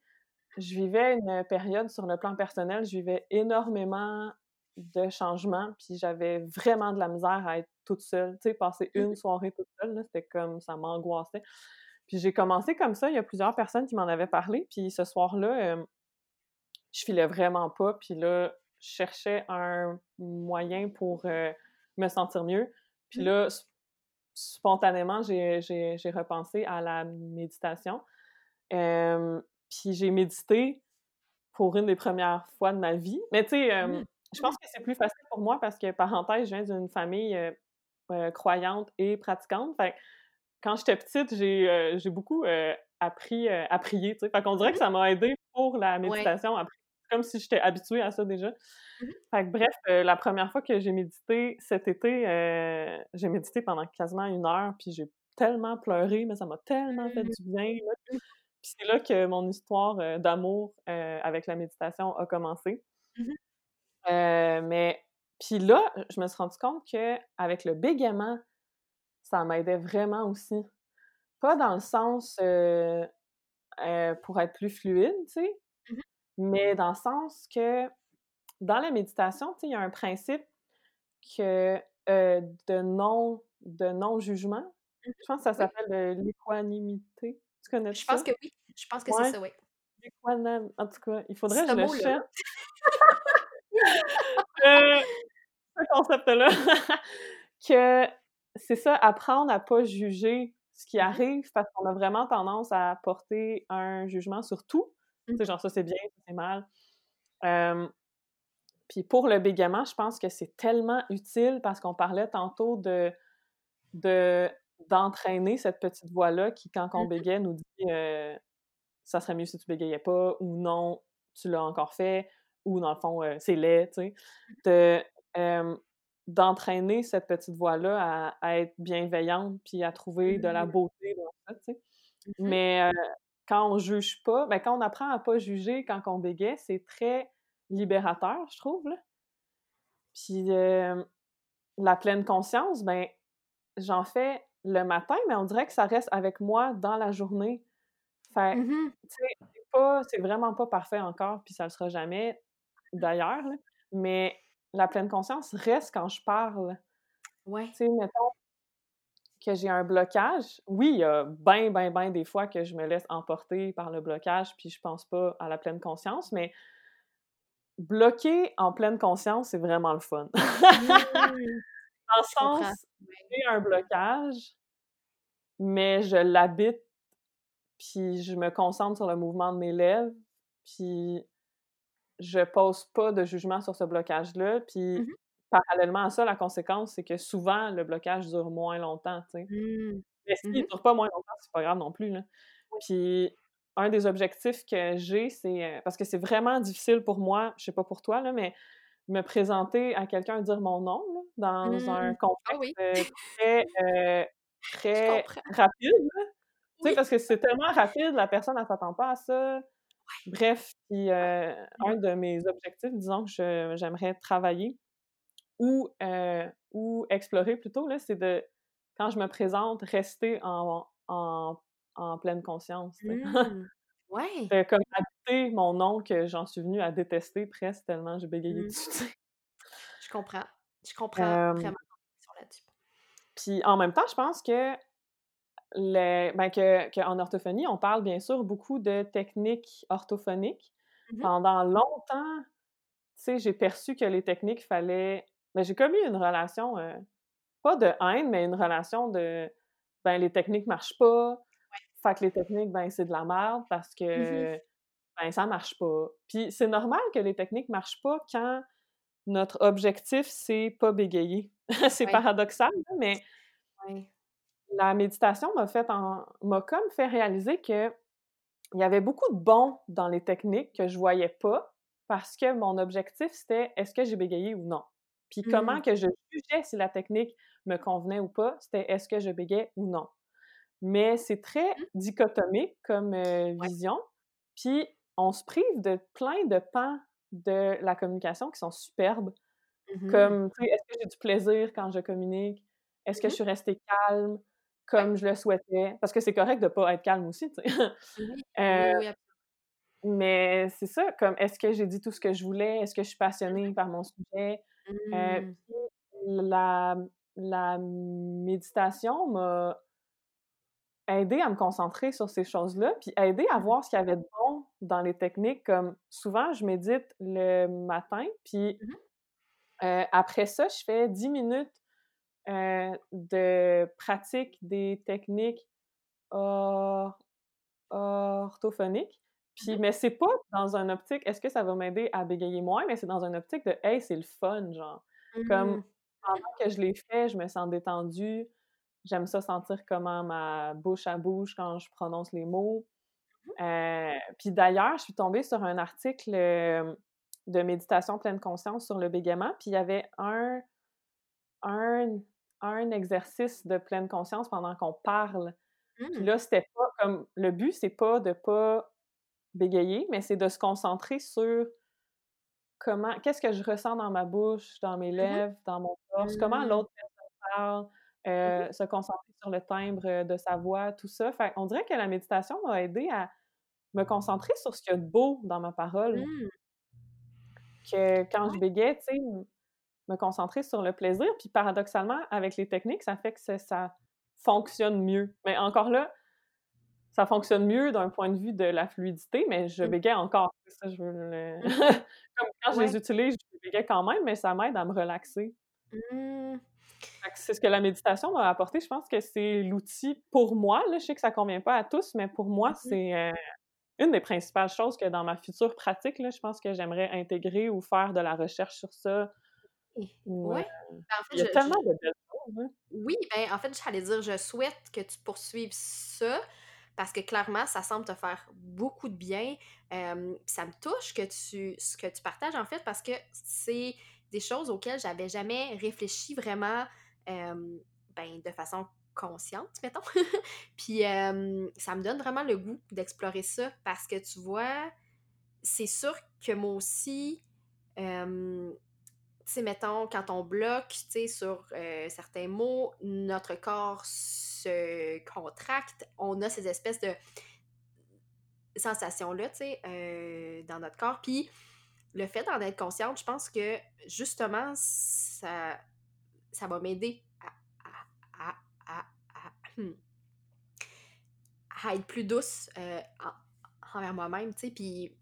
Je vivais une période sur le plan personnel. Je vivais énormément de changements, puis j'avais vraiment de la misère à être toute seule. Tu sais, passer une soirée toute seule, c'était comme ça m'angoissait. Puis j'ai commencé comme ça. Il y a plusieurs personnes qui m'en avaient parlé. Puis ce soir-là, euh, je filais vraiment pas. Puis là, je cherchais un moyen pour euh, me sentir mieux. Puis Mhm. là, spontanément, j'ai, j'ai- j'ai repensé à la méditation. Euh, puis j'ai médité pour une des premières fois de ma vie. Mais tu sais, euh, Mhm. je pense que c'est plus facile pour moi parce que, parenthèse, je viens d'une famille euh, croyante et pratiquante. Fait que quand j'étais petite, j'ai j'ai beaucoup appris à prier, tu sais. Fait qu'on dirait que Mhm. ça m'a aidé pour la Ouais. méditation après. Comme si j'étais habituée à ça déjà. Mhm. Fait que bref, euh, la première fois que j'ai médité cet été, euh, j'ai médité pendant quasiment une heure, puis j'ai tellement pleuré, mais ça m'a tellement fait du bien, là. Puis c'est là que mon histoire euh, d'amour euh, avec la méditation a commencé. Mhm. Euh, mais puis là, je me suis rendu compte que avec le bégaiement, ça m'aidait vraiment aussi. Pas dans le sens pour être plus fluide, tu sais, Mhm. mais dans le sens que dans la méditation, tu sais, il y a un principe que de non de non-jugement. Mhm. Je pense que ça s'appelle l'équanimité. Tu connais je ça? pense que oui. Je pense que c'est ça, oui. En tout cas, il faudrait que Ce je le cherche. [LAUGHS] [LAUGHS] Euh, ce concept-là. [LAUGHS] que c'est ça, apprendre à pas juger ce qui Mhm. arrive parce qu'on a vraiment tendance à porter un jugement sur tout. Tu Mhm. sais, genre ça c'est bien, ça c'est mal. Euh, puis pour le bégaiement, je pense que c'est tellement utile parce qu'on parlait tantôt de de d'entraîner cette petite voix-là qui, quand on Mhm. bégaye, nous dit euh, ça serait mieux si tu bégayais pas ou non, tu l'as encore fait ou dans le fond, euh, c'est laid, tu sais. De, d'entraîner cette petite voix-là à, à être bienveillante puis à trouver de la Mhm. beauté dans ça, tu sais. Mhm. Mais quand on juge pas, ben quand on apprend à pas juger quand on bégaye, c'est très libérateur, je trouve, là. Puis euh, la pleine conscience, ben j'en fais le matin, mais on dirait que ça reste avec moi dans la journée. Fait, tu sais, c'est vraiment pas parfait encore, puis ça le sera jamais d'ailleurs, là. Mais la pleine conscience reste quand je parle. Ouais. Tu sais, mettons que j'ai un blocage. Oui, il y a ben, ben, ben des fois que je me laisse emporter par le blocage, puis je pense pas à la pleine conscience, mais bloquer en pleine conscience, c'est vraiment le fun. Mmh. Dans le sens, j'ai un blocage, mais je l'habite, puis je me concentre sur le mouvement de mes lèvres, puis je pose pas de jugement sur ce blocage-là, puis Mhm. parallèlement à ça, la conséquence, c'est que souvent, le blocage dure moins longtemps, tu sais. Mmh. Mais s'il Mhm. dure pas moins longtemps, c'est pas grave non plus, là. Puis un des objectifs que j'ai, c'est, heu parce que c'est vraiment difficile pour moi, je sais pas pour toi, là, mais me présenter à quelqu'un, dire mon nom, là, dans un Mmh. Ah contexte, oui. heu, très, [LAUGHS] Je très rapide. Tu sais, Oui. parce que c'est tellement rapide, la personne, elle s'attend pas à ça. Bref, puis, heu, un de mes objectifs, disons que j'aimerais travailler ou, ou explorer plutôt, c'est de quand je me présente, rester en en en pleine conscience. Mmh. Ouais. De [LAUGHS] comme mon nom que j'en suis venue à détester presque tellement j'ai bégayé Mmh. dessus. Je comprends. Je comprends Hem, vraiment là-dessus. puis en même temps, je pense que le ben, que qu'en orthophonie, on parle bien sûr beaucoup de techniques orthophoniques. Mmh mh. Pendant longtemps, tu sais, j'ai perçu que les techniques fallait ben, j'ai comme eu une relation, heu, pas de haine, mais une relation de, ben, les techniques marchent pas, Ouais. fait que les techniques, ben, c'est de la merde parce Mmh que, ben, ça marche pas. Puis c'est normal que les techniques marchent pas quand notre objectif, c'est pas bégayer. [LAUGHS] C'est paradoxal, là, mais la méditation m'a fait en m'a comme fait réaliser qu'il y avait beaucoup de bon dans les techniques que je voyais pas, parce que mon objectif, c'était: «Est-ce que j'ai bégayé ou non?» Puis Mmh. comment que je jugeais si la technique me convenait ou pas, c'était: «Est-ce que je bégayais ou non?» Mais c'est très Mmh. dichotomique comme, vision, puis on se prive de plein de pans de la communication qui sont superbes. Mmh mh. Comme, tu sais, est-ce que j'ai du plaisir quand je communique? Est-ce que Mmh je mh. suis restée calme Ouais. comme je le souhaitais? Parce que c'est correct de pas être calme aussi, tu sais. [LAUGHS] Oui, oui, absolument. mais c'est ça, comme est-ce que j'ai dit tout ce que je voulais? Est-ce que je suis Mmh passionnée par mon sujet? Mmh. puis la la méditation m'a aidée à me concentrer sur ces choses-là, puis aidée à Mmh. voir ce qu'il y avait de bon dans les techniques. Comme souvent, je médite le matin, puis, Mmh après ça, je fais 10 minutes de pratique des techniques or orthophoniques, Mmh puis mais c'est pas dans un optique: «Est-ce que ça va m'aider à bégayer moins?» mais c'est dans un optique de: «Hey, c'est le fun», genre. Comme pendant que je les fais, je me sens détendue, j'aime ça sentir comment ma bouche, elle bouge quand je prononce les mots. Mmh mh. Heu, puis d'ailleurs, je suis tombée sur un article, de méditation pleine conscience sur le bégaiement, puis il y avait un un un exercice de pleine conscience pendant qu'on parle. Puis Mmh. là, c'était pas comme le but, c'est pas de pas bégayer, mais c'est de se concentrer sur comment qu'est-ce que je ressens dans ma bouche, dans mes Mmh mh. lèvres, dans mon torse, comment Mmh. l'autre personne parle, Heu, se concentrer sur le timbre, heu, de sa voix, tout ça. Fait on dirait que la méditation m'a aidée à me concentrer sur ce qu'il y a de beau dans ma parole, Mmh. que quand je bégayais, tu sais, Me concentrer sur le plaisir, puis paradoxalement, avec les techniques, ça fait que ça fonctionne mieux. Mais encore là, ça fonctionne mieux d'un point de vue de la fluidité, mais je Mmh. bégaye encore. C'est ça, je veux le Mmh. [LAUGHS] comme quand je les utilise, je bégaye quand même, mais ça m'aide à me relaxer. Mmh. Fait c'est ce que la méditation m'a apporté. Je pense que c'est l'outil pour moi, là, je sais que ça convient pas à tous, mais pour moi, Mmh mh. c'est, heu, une des principales choses que dans ma future pratique, là, je pense que j'aimerais intégrer ou faire de la recherche sur ça Et ou, heu, ouais. Ben, en il y a fait, je je tellement de belles choses, hein. oui, ben, en fait, j'allais dire, je souhaite que tu poursuives ça parce que clairement, ça semble te faire beaucoup de bien. Ça me touche que tu ce que tu partages, en fait, parce que c'est des choses auxquelles j'avais jamais réfléchi vraiment, ben, de façon consciente, mettons. [LAUGHS] Puis, ça me donne vraiment le goût d'explorer ça parce que tu vois, c'est sûr que moi aussi, tu sais, mettons, quand on bloque, tu sais, sur certains mots, notre corps se contracte. On a ces espèces de sensations-là, tu sais, dans notre corps. Puis le fait d'en être consciente, je pense que justement, ça, ça va m'aider à, à, à, à, à, hmm, être plus douce euh, en- envers moi-même, tu sais. Puis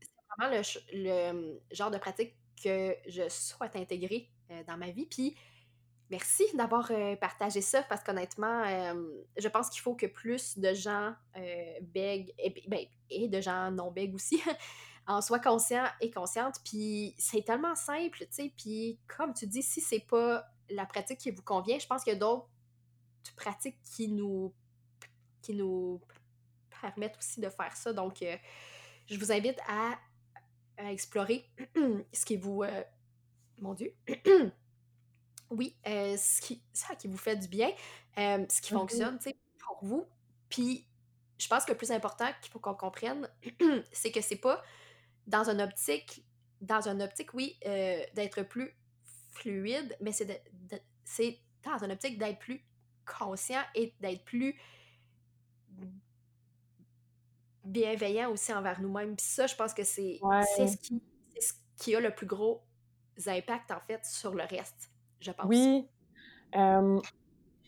c'est vraiment le, le genre de pratique que je souhaite intégrer euh, dans ma vie. Puis Merci d'avoir euh, partagé ça parce qu'honnêtement, euh, je pense qu'il faut que plus de gens euh, bèguent et, ben, et de gens non bègues aussi [LAUGHS] en soient conscients et conscientes. Puis c'est tellement simple, tu sais. Puis comme tu dis, si c'est pas la pratique qui vous convient, je pense qu'il y a d'autres pratiques qui nous, qui nous permettent aussi de faire ça. Donc, euh, je vous invite à, à explorer [CLEARS THROAT] ce qui vous... euh, mon Dieu! [CLEARS THROAT] Oui, heu, ce qui ça qui vous fait du bien, hem, ce qui fonctionne, tu sais, pour vous. Puis, je pense que le plus important qu'il faut qu'on comprenne, [CLEARS THROAT] c'est que c'est pas dans une optique dans une optique, oui, heu, d'être plus fluide, mais c'est de de c'est dans une optique d'être plus conscient et d'être plus bienveillant aussi envers nous-mêmes. Puis ça, je pense que c'est ce qui c'est ce qui a le plus gros impact, en fait, sur le reste, je pense. Oui, hem,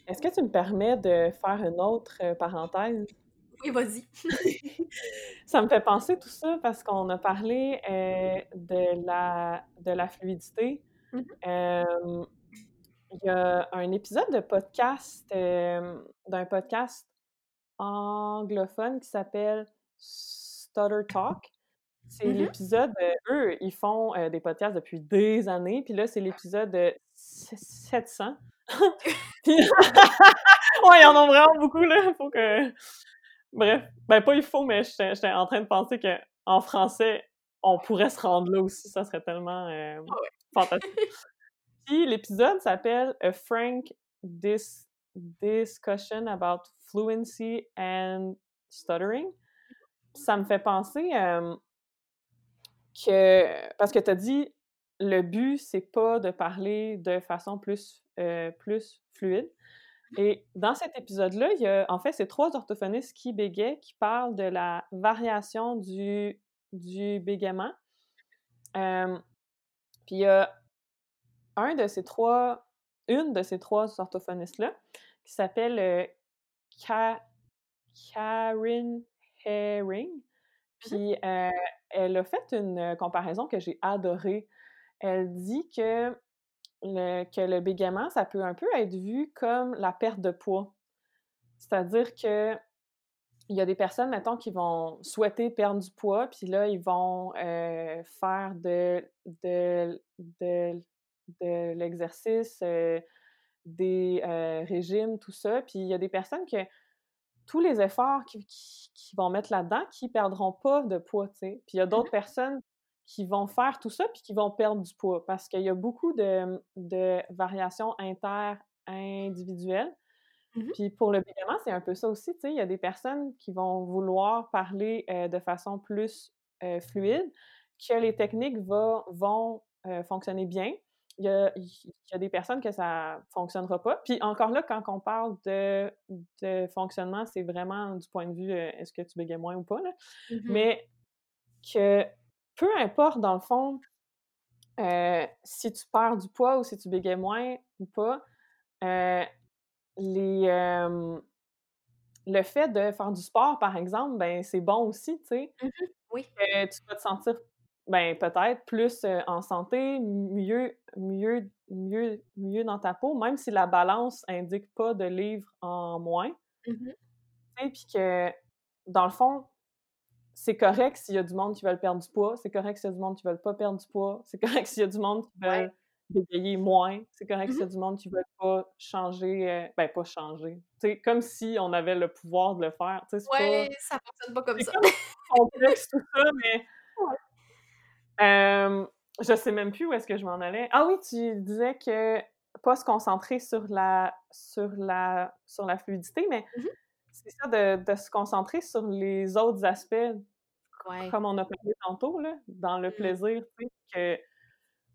Est-ce que tu me permets de faire une autre, heu, parenthèse? Oui, vas-y. [LAUGHS] Ça me fait penser tout ça parce qu'on a parlé, heu, de la de la fluidité. Mmh mh. Hem, il y a un épisode de podcast, d'un podcast anglophone qui s'appelle Stutter Talk. C'est Mmh mh. l'épisode, heu, eux, ils font, heu, des podcasts depuis des années, puis là, c'est l'épisode, heu, s 700. Puis [LAUGHS] [LAUGHS] ouais, ils en ont vraiment beaucoup, là, faut que bref, ben, pas il faut, mais j'étais en train de penser qu'en français, on pourrait se rendre là aussi, ça serait tellement, hem, Ah ouais. fantastique. [LAUGHS] Puis l'épisode s'appelle A Frank Dis Discussion About Fluency and Stuttering. Ça me fait penser, hem que parce que tu as dit, le but, c'est pas de parler de façon plus, heu, plus fluide. Et dans cet épisode-là, il y a en fait, c'est 3 orthophonistes qui bégayent, qui parlent de la variation du du bégaiement. Hem, puis il y a un de ces 3 une de ces 3 orthophonistes-là qui s'appelle, Ka Karen Herring. Mmh mh. Puis, heu, elle a fait une comparaison que j'ai adorée. Elle dit que le que le bégaiement, ça peut un peu être vu comme la perte de poids. C'est-à-dire qu'il y a des personnes, mettons, qui vont souhaiter perdre du poids, puis là, ils vont, heu, faire de de de de l'exercice, heu, des, heu, régimes, tout ça. Puis il y a des personnes que tous les efforts qu'ils vont mettre là-dedans, qui perdront pas de poids, tu sais. Puis il y a Mmh d'autres personnes qui vont faire tout ça, puis qui vont perdre du poids parce qu'il y a beaucoup de, de variations inter-individuelles. Mmh mh. Puis pour le bégaiement, c'est un peu ça aussi, tu sais. Il y a des personnes qui vont vouloir parler, heu, de façon plus, heu, fluide, que les techniques va vont, heu, fonctionner bien. Il y a il y a des personnes que ça fonctionnera pas. Puis encore là, quand on parle de de fonctionnement, c'est vraiment du point de vue, est-ce que tu bégaies moins ou pas, là? Mmh mh. Mais que peu importe dans le fond, si tu perds du poids ou si tu bégaies moins ou pas, les, le fait de faire du sport, par exemple, ben, c'est bon aussi, tu sais. Mmh mh. Oui. Tu vas te sentir, ben, peut-être plus, en santé, mieux mieux mieux mieux dans ta peau, même si la balance indique pas de livres en moins. Mmh mh. Tu sais, puis que dans le fond, c'est correct s'il y a du monde qui veulent perdre du poids, c'est correct s'il y a du monde qui veulent pas perdre du poids, [LAUGHS] c'est correct s'il y a du monde qui Ouais. veulent bégayer moins, c'est correct s'il y a du monde qui veulent pas changer, heu, ben, pas changer, tu sais, comme si on avait le pouvoir de le faire, tu sais, c'est pas Ouais, ça fonctionne pas comme c'est ça. comme [LAUGHS] complexe tout ça, mais Ouais. je sais même plus où est-ce que je m'en allais. Ah oui, tu disais que pas se concentrer sur la sur la sur la fluidité, mais Mmh mh. C'est ça, de de se concentrer sur les autres aspects, Ouais. comme on a parlé tantôt, là, dans le Mmh. plaisir, que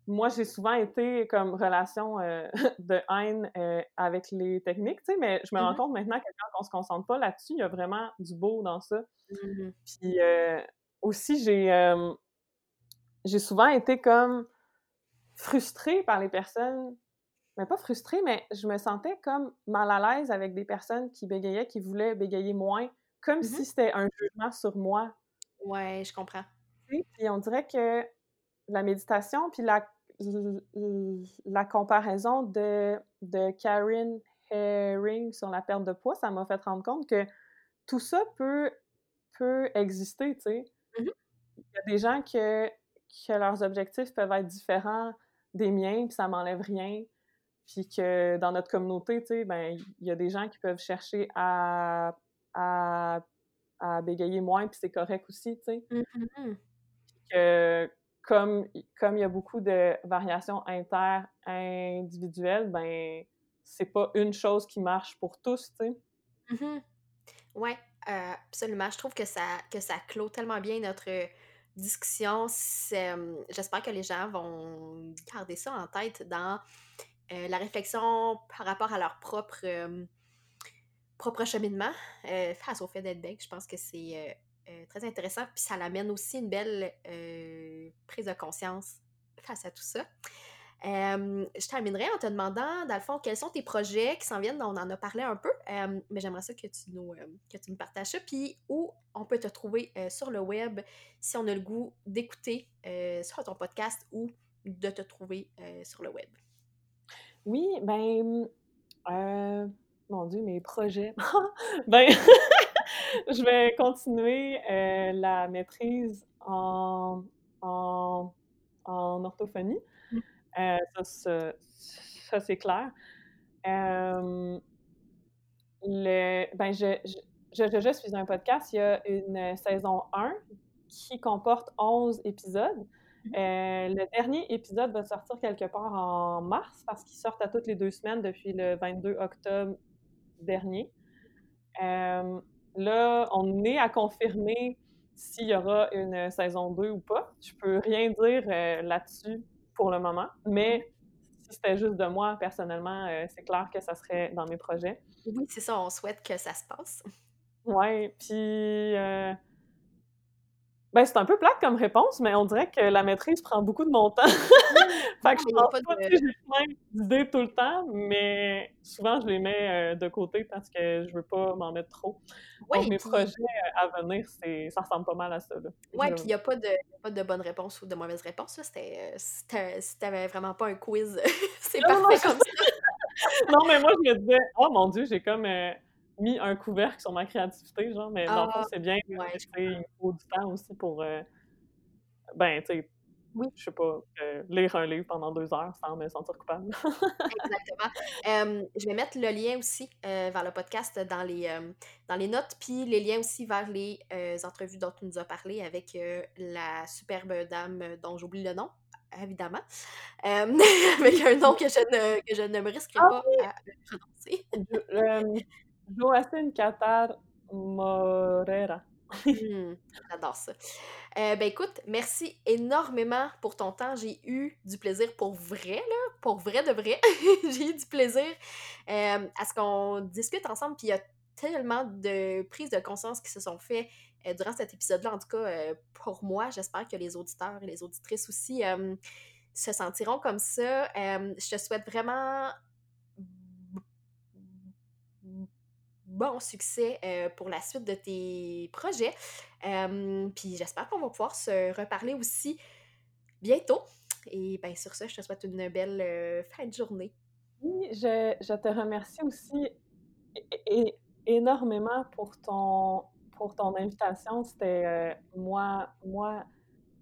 moi, j'ai souvent été comme relation, heu, [LAUGHS] de haine, heu, avec les techniques, tu sais, mais je me Mmh rends mh. compte maintenant que quand on se concentre pas là-dessus, il y a vraiment du beau dans ça. Mmh mh. Puis, heu, aussi, j'ai, j'ai souvent été comme frustrée par les personnes mais pas frustrée, mais je me sentais comme mal à l'aise avec des personnes qui bégayaient, qui voulaient bégayer moins, comme Mmh mh. si c'était un jugement sur moi. Ouais, je comprends. Puis on dirait que la méditation, puis la la comparaison de de Karen Herring sur la perte de poids, ça m'a fait rendre compte que tout ça peut peut exister, tu sais. Mmh mh. Il y a des gens que que leurs objectifs peuvent être différents des miens, puis ça m'enlève rien. Puis que dans notre communauté, tu sais, ben, il y a des gens qui peuvent chercher à à à bégayer moins, puis c'est correct aussi, tu sais. Mmh mh. Que comme comme il y a beaucoup de variations inter-individuelles, ben, c'est pas une chose qui marche pour tous, tu sais. Mmh mh. Ouais, heu, absolument. Je trouve que ça que ça clôt tellement bien notre, discussion. Mmh, j'espère que les gens vont garder ça en tête dans, heu, la réflexion par rapport à leur propre, hem, propre cheminement, heu, face au fait d'être bègue. Je pense que c'est, très intéressant, puis ça l'amène aussi une belle, prise de conscience face à tout ça. je terminerai en te demandant, dans le fond, quels sont tes projets qui s'en viennent? On en a parlé un peu, mais j'aimerais ça que tu, nous, que tu nous partages ça. Puis où on peut te trouver sur le web si on a le goût d'écouter sur ton podcast ou de te trouver sur le web. Oui, ben, mon Dieu, mes projets. [LAUGHS] ben, [LAUGHS] je vais continuer la maîtrise en, en, en orthophonie. Mmh. ça, ça, c'est clair. le, ben, je, je, je, je, suis un podcast. Il y a une saison 1 qui comporte 11 épisodes. Euh, le dernier épisode va sortir quelque part en mars parce qu'il sort à toutes les deux semaines depuis le 22 octobre dernier. Euh, là, on est à confirmer s'il y aura une saison 2 ou pas. Je peux rien dire euh, là-dessus pour le moment, mais si c'était juste de moi, personnellement, c'est clair que ça serait dans mes projets. Oui, c'est ça, on souhaite que ça se passe. Oui, puis ben, c'est un peu plate comme réponse, mais on dirait que la maîtrise prend beaucoup de mon temps. [LAUGHS] [LAUGHS] fait que je pense pas, que j'ai plein d'idées tout le temps, mais souvent je les mets euh, de côté parce que je veux pas m'en mettre trop. Donc mes projets euh, à venir, ça ressemble pas mal à ça. Oui, puis il n'y a pas de, pas de bonne réponse ou de mauvaise réponse. C'était, euh, si t'avais vraiment pas un quiz, [LAUGHS] c'est parfait comme ça. non, mais moi je me disais, oh mon Dieu, j'ai comme mis un couvercle sur ma créativité, genre, mais dans le fond, ah, c'est bien. Ouais, il faut du temps aussi pour, euh, ben, tu sais, oui. je sais pas, euh, lire un livre pendant deux heures sans me sentir coupable. Exactement. je vais mettre le lien aussi euh, vers le podcast dans les, dans les notes, puis les liens aussi vers les entrevues dont tu nous as parlé avec la superbe dame dont j'oublie le nom, évidemment, [LAUGHS] avec un nom que je ne, que je ne me risquerai ah pas à prononcer. Joacine Qatar Morera. Mmh, j'adore ça. Euh, ben écoute, merci énormément pour ton temps. J'ai eu du plaisir pour vrai, là, pour vrai de vrai. [LAUGHS] J'ai eu du plaisir euh, à ce qu'on discute ensemble. Puis il y a tellement de prises de conscience qui se sont faites euh, durant cet épisode-là. En tout cas, pour moi, j'espère que les auditeurs et les auditrices aussi se sentiront comme ça. je te souhaite vraiment bon succès euh, pour la suite de tes projets. puis j'espère qu'on va pouvoir se reparler aussi bientôt. Et bien sur je te souhaite une belle euh, fin de journée. Oui, je, je te remercie aussi énormément pour ton, pour ton invitation. C'était euh, moi, moi,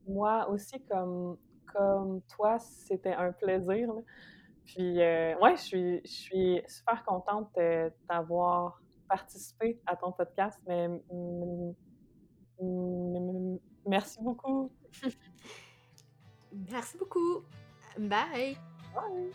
moi aussi comme, comme toi, c'était un plaisir. Puis, ouais, je suis, je suis super contente d'avoir participer à ton podcast. Mais merci beaucoup. [LAUGHS] merci beaucoup. Bye. Bye.